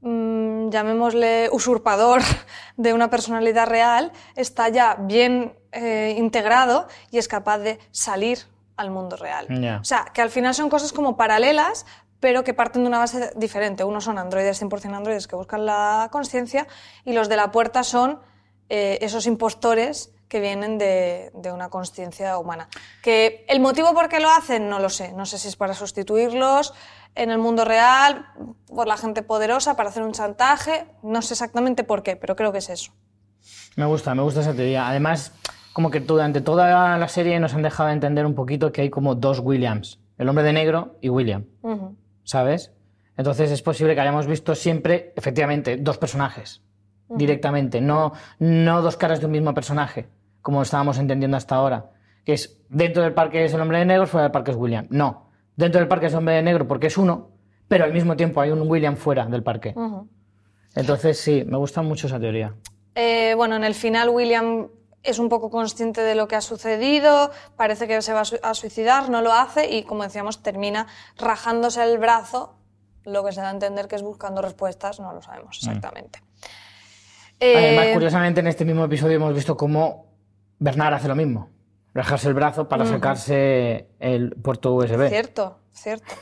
mm, llamémosle usurpador de una personalidad real, está ya bien eh, integrado y es capaz de salir al mundo real. O sea, que al final son cosas como paralelas, pero que parten de una base diferente. Unos son androides 100% androides que buscan la conciencia y los de la puerta son eh, esos impostores que vienen de, de una conciencia humana. Que el motivo por qué lo hacen no lo sé. No sé si es para sustituirlos en el mundo real, por la gente poderosa, para hacer un chantaje. No sé exactamente por qué, pero creo que es eso. Me gusta, me gusta esa teoría. Además, como que durante toda la serie nos han dejado entender un poquito que hay como dos Williams. El hombre de negro y William. ¿sabes? Entonces es posible que hayamos visto siempre, efectivamente, dos personajes directamente, no, no dos caras de un mismo personaje, como estábamos entendiendo hasta ahora. Que es dentro del parque es el hombre de negro, fuera del parque es William. No, dentro del parque es hombre de negro porque es uno, pero al mismo tiempo hay un William fuera del parque. Entonces sí, me gusta mucho esa teoría. Eh, bueno, en el final William es un poco consciente de lo que ha sucedido, parece que se va a, su- a suicidar, no lo hace y, como decíamos, termina rajándose el brazo, lo que se da a entender que es buscando respuestas, no lo sabemos exactamente. Además, Eh, curiosamente, en este mismo episodio hemos visto cómo Bernard hace lo mismo. Rajarse el brazo para sacarse el puerto USB. Cierto, cierto.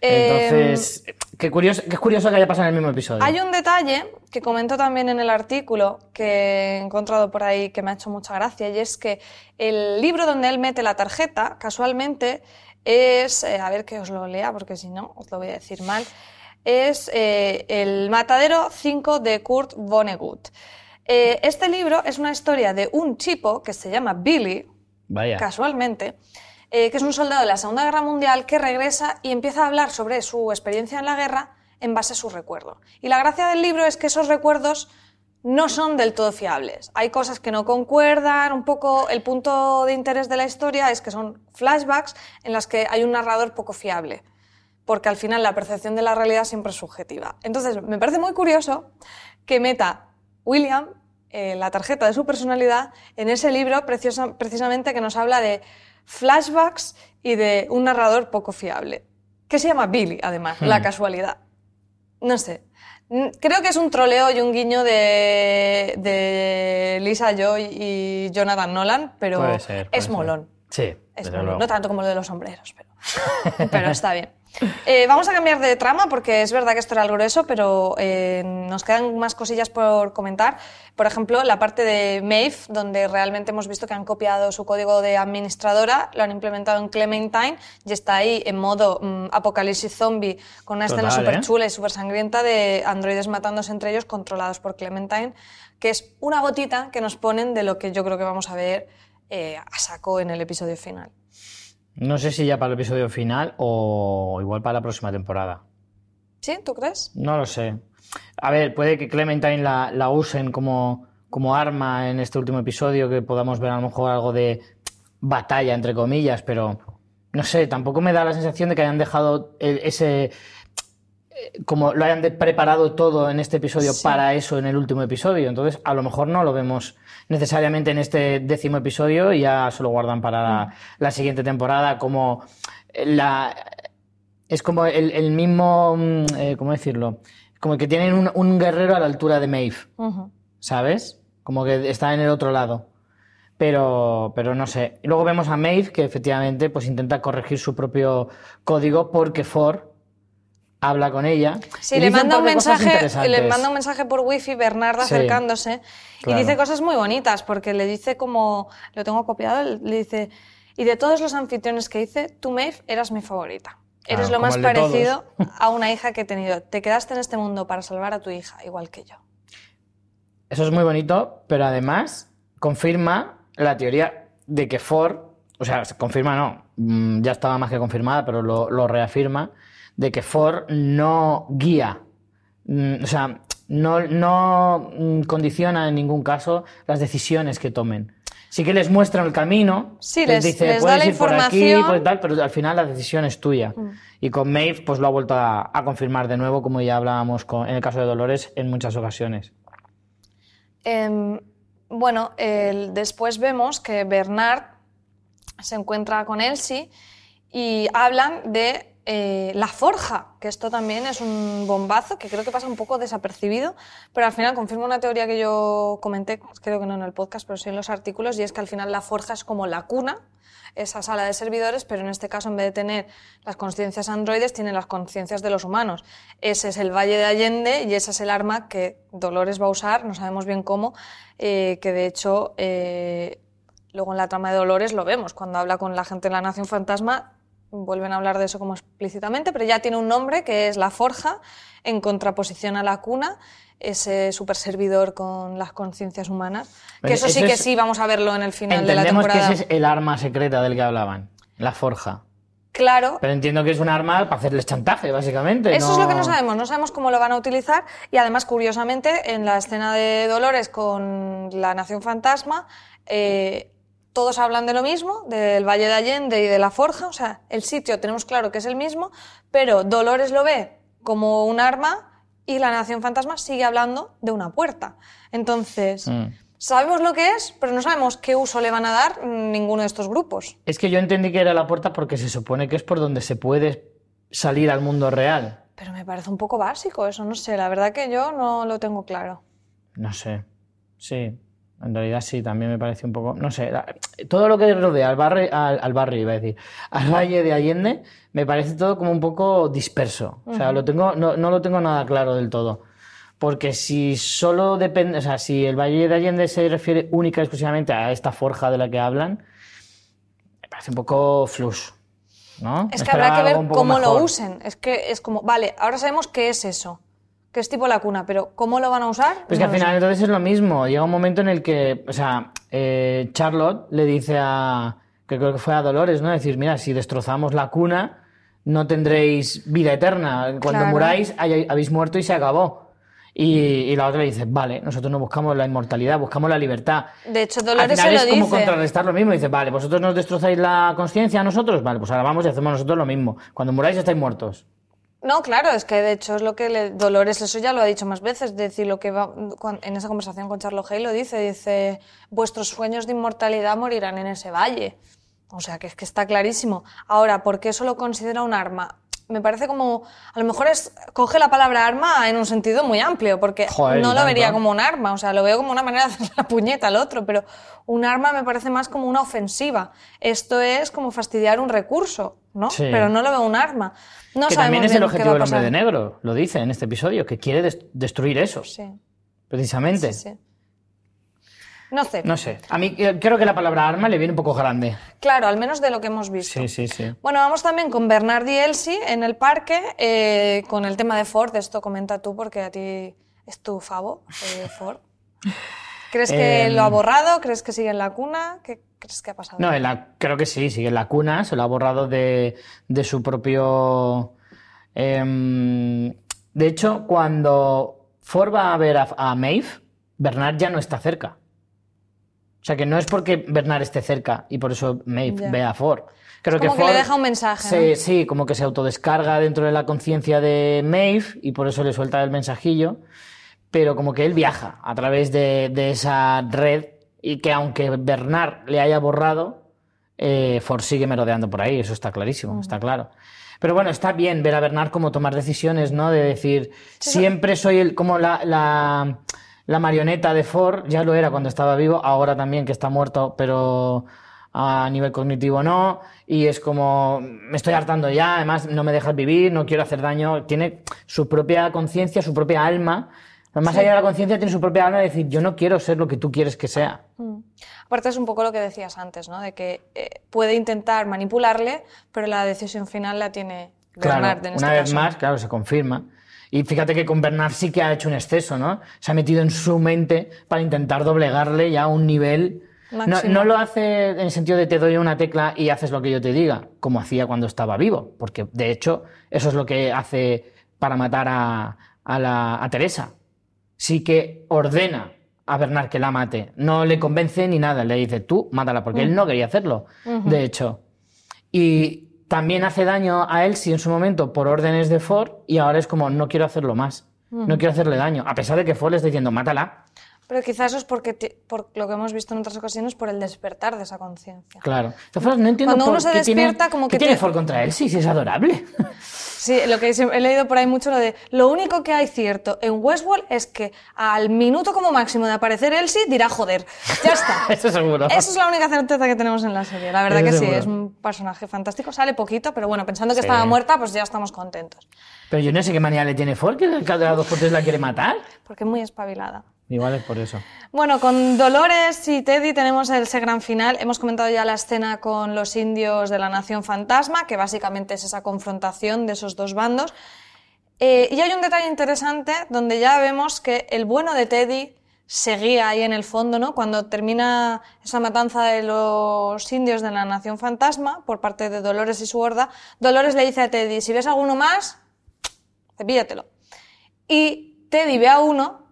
Eh, Entonces, qué curioso, qué curioso que haya pasado en el mismo episodio. Hay un detalle que comento también en el artículo que he encontrado por ahí que me ha hecho mucha gracia y es que el libro donde él mete la tarjeta, casualmente, es, eh, a ver que os lo lea porque si no os lo voy a decir mal, es eh, El Matadero 5 de Kurt Vonnegut. Eh, este libro es una historia de un chico que se llama Billy, Vaya. casualmente, eh, que es un soldado de la Segunda Guerra Mundial que regresa y empieza a hablar sobre su experiencia en la guerra en base a su recuerdo. Y la gracia del libro es que esos recuerdos no son del todo fiables. Hay cosas que no concuerdan, un poco el punto de interés de la historia es que son flashbacks en las que hay un narrador poco fiable, porque al final la percepción de la realidad siempre es subjetiva. Entonces, me parece muy curioso que meta William eh, la tarjeta de su personalidad en ese libro preciosa- precisamente que nos habla de flashbacks y de un narrador poco fiable, que se llama Billy, además, la casualidad. No sé. Mm, Creo que es un troleo y un guiño de, de Lisa Joy y Jonathan Nolan, pero ser, es ser. molón. Sí, Es molón. No tanto como lo de los sombreros, pero, pero está bien. Eh, vamos a cambiar de trama porque es verdad que esto era el grueso, pero eh, nos quedan más cosillas por comentar. Por ejemplo, la parte de Maeve, donde realmente hemos visto que han copiado su código de administradora, lo han implementado en Clementine y está ahí en modo mm, apocalipsis zombie con una escena Total, súper ¿eh? chula y súper sangrienta de androides matándose entre ellos controlados por Clementine, que es una gotita que nos ponen de lo que yo creo que vamos a ver eh, a saco en el episodio final. No sé si ya para el episodio final o igual para la próxima temporada. ¿Sí? ¿Tú crees? No lo sé. A ver, puede que Clementine la, la usen como, como arma en este último episodio, que podamos ver a lo mejor algo de batalla, entre comillas, pero no sé, tampoco me da la sensación de que hayan dejado ese... eh, como lo hayan preparado todo en este episodio para eso en el último episodio. Entonces, a lo mejor no lo vemos necesariamente en este décimo episodio y ya se lo guardan para la, la siguiente temporada como la, es como el, el mismo, mm, eh, ¿cómo decirlo? Como que tienen un, un guerrero a la altura de Maeve. ¿sabes? Como que está en el otro lado. Pero, pero no sé. Y luego vemos a Maeve que efectivamente pues intenta corregir su propio código porque Ford habla con ella. Sí, y le manda, un mensaje, le manda un mensaje por wifi Bernarda Sí, acercándose claro. y dice cosas muy bonitas porque le dice como, lo tengo copiado, le dice, y de todos los anfitriones que hice, tú Maeve eras mi favorita. Eres Claro, lo como más todos. parecido a una hija que he tenido. Te quedaste en este mundo para salvar a tu hija, igual que yo. Eso es muy bonito, pero además confirma la teoría de que Ford, o sea, se confirma no, mm, ya estaba más que confirmada, pero lo, lo reafirma, de que Ford no guía, mm, o sea, no, no mm, condiciona en ningún caso las decisiones que tomen. Sí que les muestra el camino, Sí, les, les- dice, les puedes ir por aquí, información". por tal, pero al final la decisión es tuya. Y con Maeve, pues lo ha vuelto a, a confirmar de nuevo, como ya hablábamos con- en el caso de Dolores en muchas ocasiones. Em, bueno, después vemos que Bernard se encuentra con Elsie y hablan de eh, la forja, que esto también es un bombazo que creo que pasa un poco desapercibido, pero al final confirma una teoría que yo comenté, creo que no en el podcast, pero sí en los artículos, y es que al final la forja es como la cuna, esa sala de servidores, pero en este caso en vez de tener las conciencias androides, tiene las conciencias de los humanos. Ese es el Valle de Allende y ese es el arma que Dolores va a usar, no sabemos bien cómo, eh, que de hecho... eh, Luego en la trama de Dolores lo vemos, cuando habla con la gente de la Nación Fantasma, vuelven a hablar de eso como explícitamente, pero ya tiene un nombre que es la Forja, en contraposición a la cuna, ese super servidor con las conciencias humanas. Que eso sí que es- sí vamos a verlo en el final de la Entendemos que temporada. ese es el arma secreta del que hablaban, la forja. Claro, Pero entiendo que es un arma para hacerles chantaje, básicamente. Eso es lo que no no sabemos, no sabemos cómo lo van a utilizar y además, curiosamente, en la escena de Dolores con la Nación Fantasma, eh, todos hablan de lo mismo, del Valle de Allende y de la Forja, o sea, el sitio tenemos claro que es el mismo, pero Dolores lo ve como un arma y la Nación Fantasma sigue hablando de una puerta. Entonces, Mm. sabemos lo que es, pero no sabemos qué uso le van a dar ninguno de estos grupos. Es que yo entendí que era la puerta porque se supone que es por donde se puede salir al mundo real. Pero me parece un poco básico eso, no sé, la verdad que yo no lo tengo claro. No sé. Sí. En realidad sí, también me parece un poco. No sé. Todo lo que rodea al barrio, al, al barrio, iba a decir, al Valle de Allende, me parece todo como un poco disperso. O sea, lo tengo, no, no lo tengo nada claro del todo. Porque si solo depende. O sea, si el Valle de Allende se refiere única y exclusivamente a esta forja de la que hablan, me parece un poco flux. ¿no? Es que habrá que ver cómo lo usen. Es que es como, vale, ahora sabemos qué es eso, que es tipo la cuna, pero ¿cómo lo van a usar? Pues que al final sé. entonces es lo mismo. Llega un momento en el que, o sea, eh, Charlotte le dice a, que creo que fue a Dolores, ¿no? Decir, mira, si destrozamos la cuna, no tendréis vida eterna. Cuando Claro. muráis, hay- habéis muerto y se acabó. Y, y la otra le dice, vale, nosotros no buscamos la inmortalidad, buscamos la libertad. De hecho, Al Dolores final se lo es como dice. contrarrestar lo mismo. Dice, vale, vosotros nos destrozáis la conciencia a nosotros, vale, pues ahora vamos y hacemos nosotros lo mismo. Cuando muráis estáis muertos. No, claro, es que de hecho es lo que le- Dolores, eso ya lo ha dicho más veces, decir lo que va, en esa conversación con Charlo Hay lo dice, dice, vuestros sueños de inmortalidad morirán en ese valle. O sea, que es que está clarísimo. Ahora, ¿por qué eso lo considera un arma? Me parece como, a lo mejor es, coge la palabra arma en un sentido muy amplio, porque Joder, no lo vería como un arma, o sea, lo veo como una manera de hacer la puñeta al otro, pero un arma me parece más como una ofensiva. Esto es como fastidiar un recurso, ¿no? Sí. Pero no lo veo un arma. No que también es el objetivo del hombre de negro, lo dice en este episodio, que quiere des- destruir eso, Sí, precisamente. sí, sí. No sé. No sé, a mí eh, creo que la palabra arma le viene un poco grande. Claro, al menos de lo que hemos visto. Sí, sí, sí. Bueno, vamos también con Bernard y Elsie en el parque, eh, con el tema de Ford. Esto comenta tú porque a ti es tu favo, eh, Ford. ¿Crees que Em. lo ha borrado? ¿Crees que sigue en la cuna? ¿Qué crees que ha pasado? No, en la- creo que sí, sigue en la cuna, se lo ha borrado de, de su propio... em, de hecho, cuando Ford va a ver a, a Maeve, Bernard ya no está cerca. O sea que no es porque Bernard esté cerca y por eso Maeve ve a Ford. Creo como que Ford le deja un mensaje, se- ¿no? Sí, como que se autodescarga dentro de la conciencia de Maeve y por eso le suelta el mensajillo. Pero como que él viaja a través de, de esa red y que aunque Bernard le haya borrado, eh, Ford sigue merodeando por ahí, eso está clarísimo, está claro. Pero bueno, está bien ver a Bernard como tomar decisiones, ¿no? De decir, siempre soy el, como la, la, la marioneta de Ford, ya lo era cuando estaba vivo, ahora también que está muerto, pero a nivel cognitivo no, y es como, me estoy hartando ya, además no me dejas vivir, no quiero hacer daño, tiene su propia conciencia, su propia alma, más allá de la conciencia tiene su propia alma de decir, yo no quiero ser lo que tú quieres que sea. Aparte es un poco lo que decías antes, ¿no? De que eh, puede intentar manipularle, pero la decisión final la tiene Claro, Bernard en una este vez caso. más, claro, se confirma. Y fíjate que con Bernard sí que ha hecho un exceso, ¿no? Se ha metido en su mente para intentar doblegarle ya a un nivel... No, no lo hace en el sentido de te doy una tecla y haces lo que yo te diga, como hacía cuando estaba vivo, porque de hecho eso es lo que hace para matar a, a la, a Teresa. Sí que ordena a Bernard que la mate, no le convence ni nada, le dice tú mátala, porque él no quería hacerlo, de hecho. Y también hace daño a Elsie en su momento por órdenes de Ford y ahora es como, no quiero hacerlo más. No quiero hacerle daño. A pesar de que Ford le está diciendo, mátala. Pero quizás eso es porque por lo que hemos visto en otras ocasiones, por el despertar de esa conciencia. Claro. Formas, no entiendo Cuando por uno se qué tiene- despierta, como ¿qué que tiene te- Ford contra él? Sí, sí, es adorable. Sí, lo que he leído por ahí mucho lo de lo único que hay cierto en Westworld es que al minuto como máximo de aparecer Elsie dirá joder. Ya está. Eso seguro. Esa es la única certeza que tenemos en la serie. La verdad Eso que sí, es un personaje fantástico. Sale poquito, pero bueno, pensando que Sí. estaba muerta, pues ya estamos contentos. Pero yo no sé qué manía le tiene Ford, que cada dos por tres la quiere matar. Porque es muy espabilada. Igual es por eso. Bueno, con Dolores y Teddy tenemos ese gran final. Hemos comentado ya la escena con los indios de la Nación Fantasma, que básicamente es esa confrontación de esos dos bandos. Eh, y hay un detalle interesante donde ya vemos que el bueno de Teddy seguía ahí en el fondo, ¿no? Cuando termina esa matanza de los indios de la Nación Fantasma por parte de Dolores y su horda, Dolores le dice a Teddy, si ves alguno más, cepíllatelo. Y Teddy ve a uno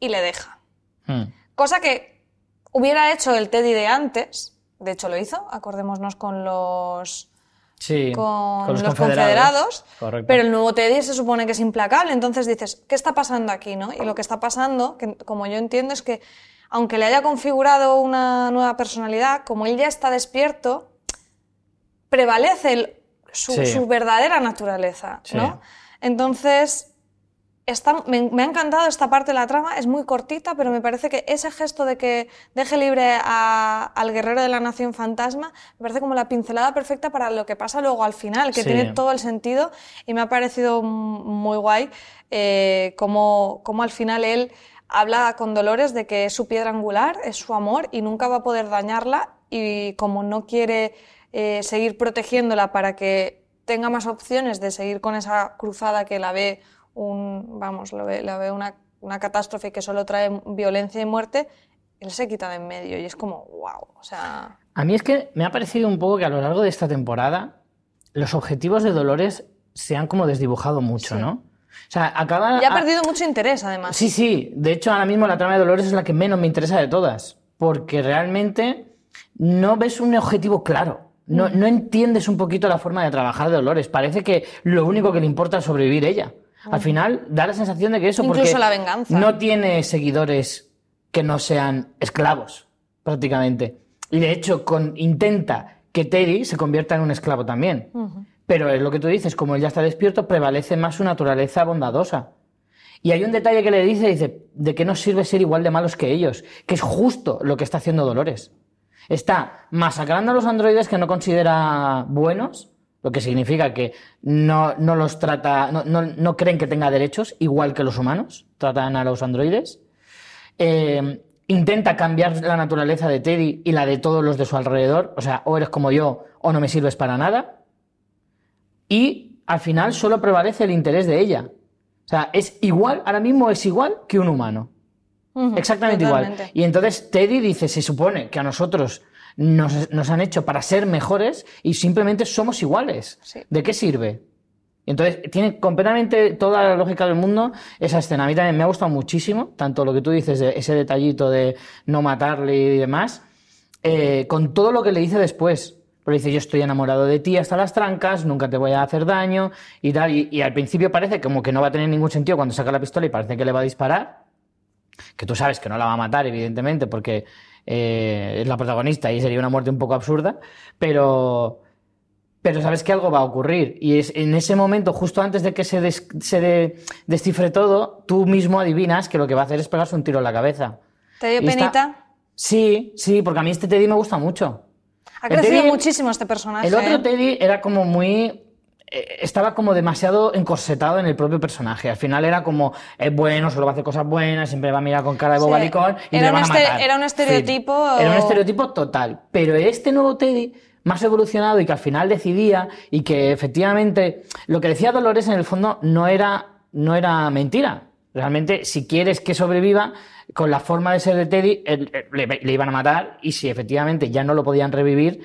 y le deja. Hmm. Cosa que hubiera hecho el Teddy de antes, de hecho lo hizo, acordémonos con los Sí, con, con los, confederados, pero el nuevo Teddy se supone que es implacable, entonces dices, ¿qué está pasando aquí? ¿no? Y lo que está pasando, que, como yo entiendo, es que aunque le haya configurado una nueva personalidad, como él ya está despierto, prevalece el- su, Sí. su verdadera naturaleza, Sí. ¿no? Entonces, está- me, me ha encantado esta parte de la trama, es muy cortita, pero me parece que ese gesto de que deje libre a- al guerrero de la nación fantasma, me parece como la pincelada perfecta para lo que pasa luego al final, que Sí. tiene todo el sentido y me ha parecido muy guay eh, como, como al final él habla con Dolores de que es su piedra angular, es su amor y nunca va a poder dañarla y como no quiere eh, seguir protegiéndola para que tenga más opciones de seguir con esa cruzada que la ve un, vamos, lo ve- la ve una, una catástrofe que solo trae violencia y muerte, él se quita de en medio y es como, wow, o sea, A mí es que me ha parecido un poco que a lo largo de esta temporada los objetivos de Dolores se han como desdibujado mucho, Sí. ¿no? O sea, acaba... ya ha a- perdido mucho interés además. Sí, sí. De hecho, ahora mismo la trama de Dolores es la que menos me interesa de todas. Porque realmente no ves un objetivo claro. No, Mm. no entiendes un poquito la forma de trabajar de Dolores. Parece que lo único que le importa es sobrevivir ella. Al final da la sensación de que eso. Incluso porque la venganza. no tiene seguidores que no sean esclavos, prácticamente. Y de hecho, con, intenta que Teddy se convierta en un esclavo también. Pero es lo que tú dices, como él ya está despierto, prevalece más su naturaleza bondadosa. Y hay un detalle que le dice, dice, de que no sirve ser igual de malos que ellos, que es justo lo que está haciendo Dolores. Está masacrando a los androides que no considera buenos, lo que significa que no, no los trata, no, no- no creen que tenga derechos, igual que los humanos tratan a los androides. Eh, intenta cambiar la naturaleza de Teddy y la de todos los de su alrededor, o sea, o eres como yo o no me sirves para nada. Y al final solo prevalece el interés de ella. O sea, es igual, ahora mismo es igual que un humano. Exactamente igual. Y entonces Teddy dice, se supone que a nosotros nos, nos han hecho para ser mejores y simplemente somos iguales. Sí. ¿De qué sirve? Entonces tiene completamente toda la lógica del mundo esa escena. A mí también me ha gustado muchísimo, tanto lo que tú dices, de ese detallito de no matarle y demás, eh, con todo lo que le dice después. Le dice, yo estoy enamorado de ti hasta las trancas, nunca te voy a hacer daño y tal. Y, y al principio parece como que no va a tener ningún sentido cuando saca la pistola y parece que le va a disparar que tú sabes que no la va a matar, evidentemente, porque eh, es la protagonista y sería una muerte un poco absurda, pero, pero sabes que algo va a ocurrir. Y es en ese momento, justo antes de que se, des- se de- descifre todo, tú mismo adivinas que lo que va a hacer es pegarse un tiro en la cabeza. ¿Te dio Y está- penita? Sí, sí, porque a mí este Teddy me gusta mucho. Ha El crecido Teddy- muchísimo este personaje. El otro ¿eh? Teddy era como muy. Eh, Estaba como demasiado encorsetado en el propio personaje. Al final era como, es bueno, solo va a hacer cosas buenas, siempre va a mirar con cara de Sí. bobalicón y Era le van a matar. era un estereotipo- Fin. Era un estereotipo total. Pero este nuevo Teddy, más evolucionado y que al final decidía y que efectivamente lo que decía Dolores en el fondo no era, no era mentira. Realmente, si quieres que sobreviva, con la forma de ser de Teddy, le iban a matar y si efectivamente ya no lo podían revivir,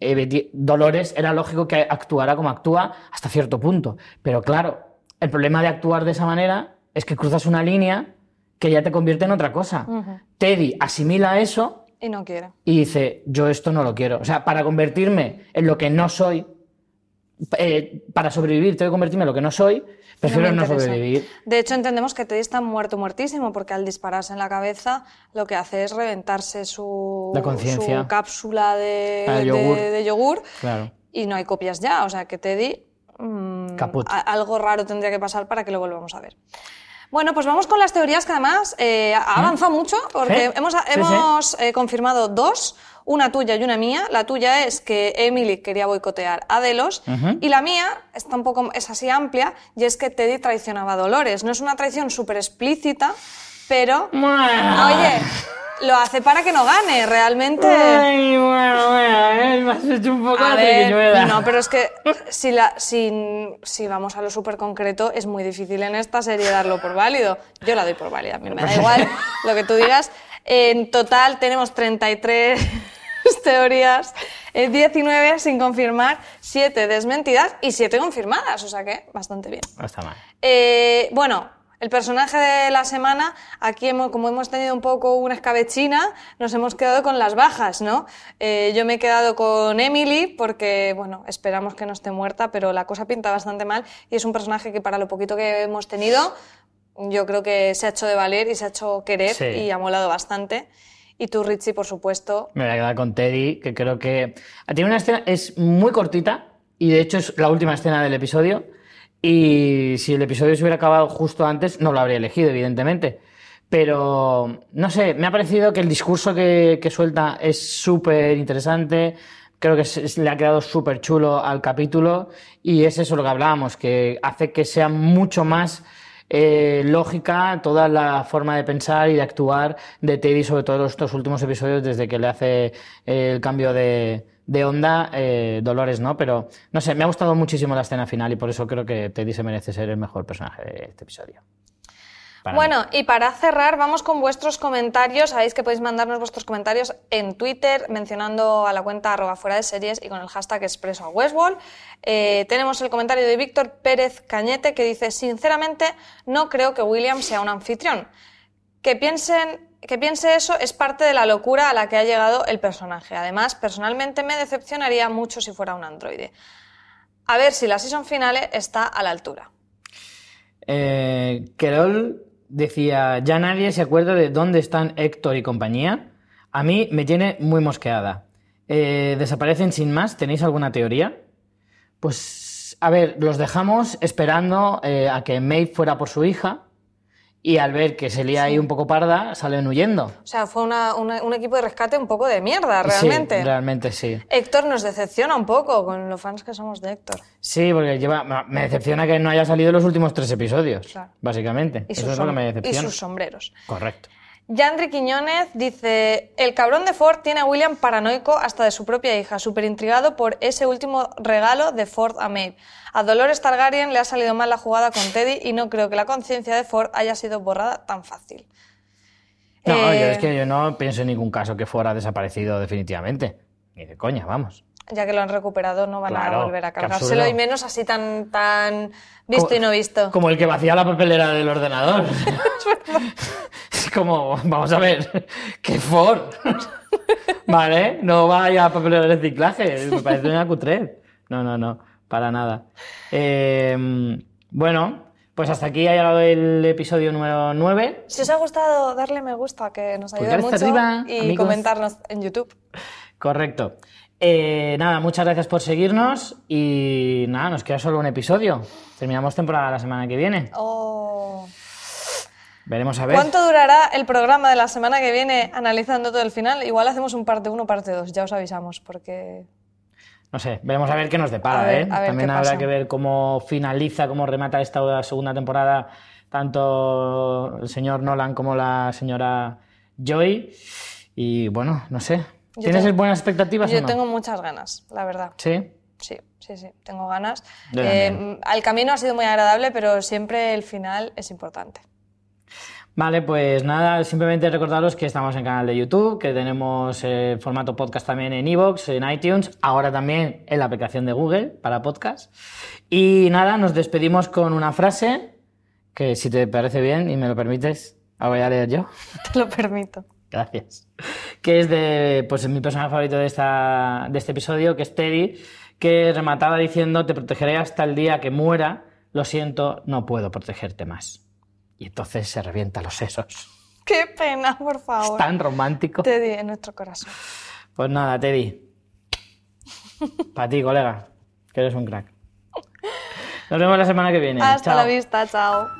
eh, Dolores era lógico que actuara como actúa hasta cierto punto. Pero claro, el problema de actuar de esa manera es que cruzas una línea que ya te convierte en otra cosa. Teddy asimila eso Y no quiere. y dice, yo esto no lo quiero. O sea, para convertirme en lo que no soy, eh, para sobrevivir tengo que convertirme en lo que no soy, prefiero no, interesa. sobrevivir. De hecho, entendemos que Teddy está muerto, muertísimo, porque al dispararse en la cabeza lo que hace es reventarse su, La su cápsula de, Ah, yogur. de yogur Claro. y no hay copias ya. O sea que Teddy. mm, a- algo raro tendría que pasar para que lo volvamos a ver. Bueno, pues vamos con las teorías que además eh, ha avanzado mucho porque Sí, hemos, sí, sí. hemos eh, confirmado dos, una tuya y una mía. La tuya es que Emily quería boicotear a Delos y la mía está un poco, es así amplia y es que Teddy traicionaba a Dolores. No es una traición súper explícita, pero oye, lo hace para que no gane, realmente. Ay, bueno, bueno, eh, me has hecho un poco A de ver, triquiñuela. no, pero es que si, la, si, si vamos a lo súper concreto, es muy difícil en esta serie darlo por válido. Yo la doy por válida, a mí me da igual lo que tú digas. En total tenemos 33 teorías, eh, 19 sin confirmar, 7 desmentidas y 7 confirmadas, o sea que bastante bien. No está mal. Eh, bueno, el personaje de la semana, aquí hemos- como hemos tenido un poco una escabechina, nos hemos quedado con las bajas, ¿no? Eh, yo me he quedado con Emily porque, bueno, esperamos que no esté muerta, pero la cosa pinta bastante mal y es un personaje que para lo poquito que hemos tenido, yo creo que se ha hecho de valer y se ha hecho querer Sí. y ha molado bastante. Y tú, Richie, por supuesto, Me voy a quedar con Teddy, que creo que tiene una escena, es muy cortita y de hecho es la última escena del episodio. Y si el episodio se hubiera acabado justo antes, no lo habría elegido, evidentemente. Pero, no sé, me ha parecido que el discurso que, que suelta es súper interesante. Creo que se- se le ha quedado súper chulo al capítulo. Y es eso lo que hablábamos, que hace que sea mucho más eh, lógica toda la forma de pensar y de actuar de Teddy, sobre todo estos últimos episodios, desde que le hace eh, el cambio de, de onda, eh, Dolores, ¿no? Pero, no sé, me ha gustado muchísimo la escena final y por eso creo que Teddy se merece ser el mejor personaje de este episodio. Bueno, y para cerrar, vamos con vuestros comentarios. Sabéis que podéis mandarnos vuestros comentarios en Twitter mencionando a la cuenta arroba fuera de series y con el hashtag expreso a Westworld. Eh, tenemos el comentario de Víctor Pérez Cañete que dice, sinceramente, no creo que William sea un anfitrión. Que piensen... Que piense eso es parte de la locura a la que ha llegado el personaje. Además, personalmente me decepcionaría mucho si fuera un androide. A ver si la season finale está a la altura. Eh, Querol decía, ya nadie se acuerda de dónde están Héctor y compañía. A mí me tiene muy mosqueada. Eh, ¿Desaparecen sin más? ¿Tenéis alguna teoría? Pues, a ver, los dejamos esperando eh, a que Maeve fuera por su hija y al ver que se lía ahí un poco parda, salen huyendo. O sea, fue una- una- un equipo de rescate un poco de mierda, realmente. Sí, realmente sí. Héctor nos decepciona un poco con los fans que somos de Héctor. Sí, porque lleva, me decepciona que no haya salido los últimos tres episodios, Claro. básicamente. Y Eso es lo que me y decepciona. sus sombreros. Correcto. Yandri Quiñones dice, el cabrón de Ford tiene a William paranoico hasta de su propia hija, súper intrigado por ese último regalo de Ford a Maeve. A Dolores Targaryen le ha salido mal la jugada con Teddy y no creo que la conciencia de Ford haya sido borrada tan fácil. No, Eh, yo es que yo no pienso en ningún caso que fuera desaparecido definitivamente. Ni de coña, vamos. Ya que lo han recuperado, no van Claro, a volver a qué cargárselo y menos así tan, tan visto Como- y no visto. Como el que vacía la papelera del ordenador. es como, vamos a ver, que Ford. vale, no vaya a papelera de reciclaje. Me parece una cutre. No, no, no, para nada. Eh, bueno, pues hasta aquí ha llegado el episodio número 9. Si os ha gustado, darle me gusta, que nos ayuda mucho. arriba, y amigos. comentarnos en YouTube. Correcto. Eh, nada, muchas gracias por seguirnos y nada, nos queda solo un episodio. Terminamos temporada la semana que viene. Oh. Veremos a ver. ¿Cuánto durará el programa de la semana que viene analizando todo el final? Igual hacemos un parte 1, parte 2, ya os avisamos, porque... No sé, veremos a ver qué nos depara, ver, ¿eh? También habrá pasa. que ver cómo finaliza, cómo remata esta segunda temporada tanto el señor Nolan como la señora Joy. Y bueno, no sé. Yo ¿Tienes tengo- buenas expectativas o Yo no? tengo muchas ganas, la verdad. Sí. Sí, sí, sí, tengo ganas. Eh, el camino ha sido muy agradable, pero siempre el final es importante. Vale, pues nada, simplemente recordaros que estamos en canal de YouTube, que tenemos eh, formato podcast también en iVoox, en iTunes, ahora también en la aplicación de Google para podcast. Y nada, nos despedimos con una frase que si te parece bien y me lo permites, la voy a leer yo. Te lo permito. Gracias. Que es de pues mi personaje favorito de, esta, de este episodio, que es Teddy, que remataba diciendo, te protegeré hasta el día que muera, lo siento, no puedo protegerte más. Y entonces se revienta los sesos. Qué pena, por favor. Es tan romántico. Teddy en nuestro corazón. Pues nada, Teddy. Para ti, colega, que eres un crack. Nos vemos la semana que viene. Hasta Chao. la vista, chao.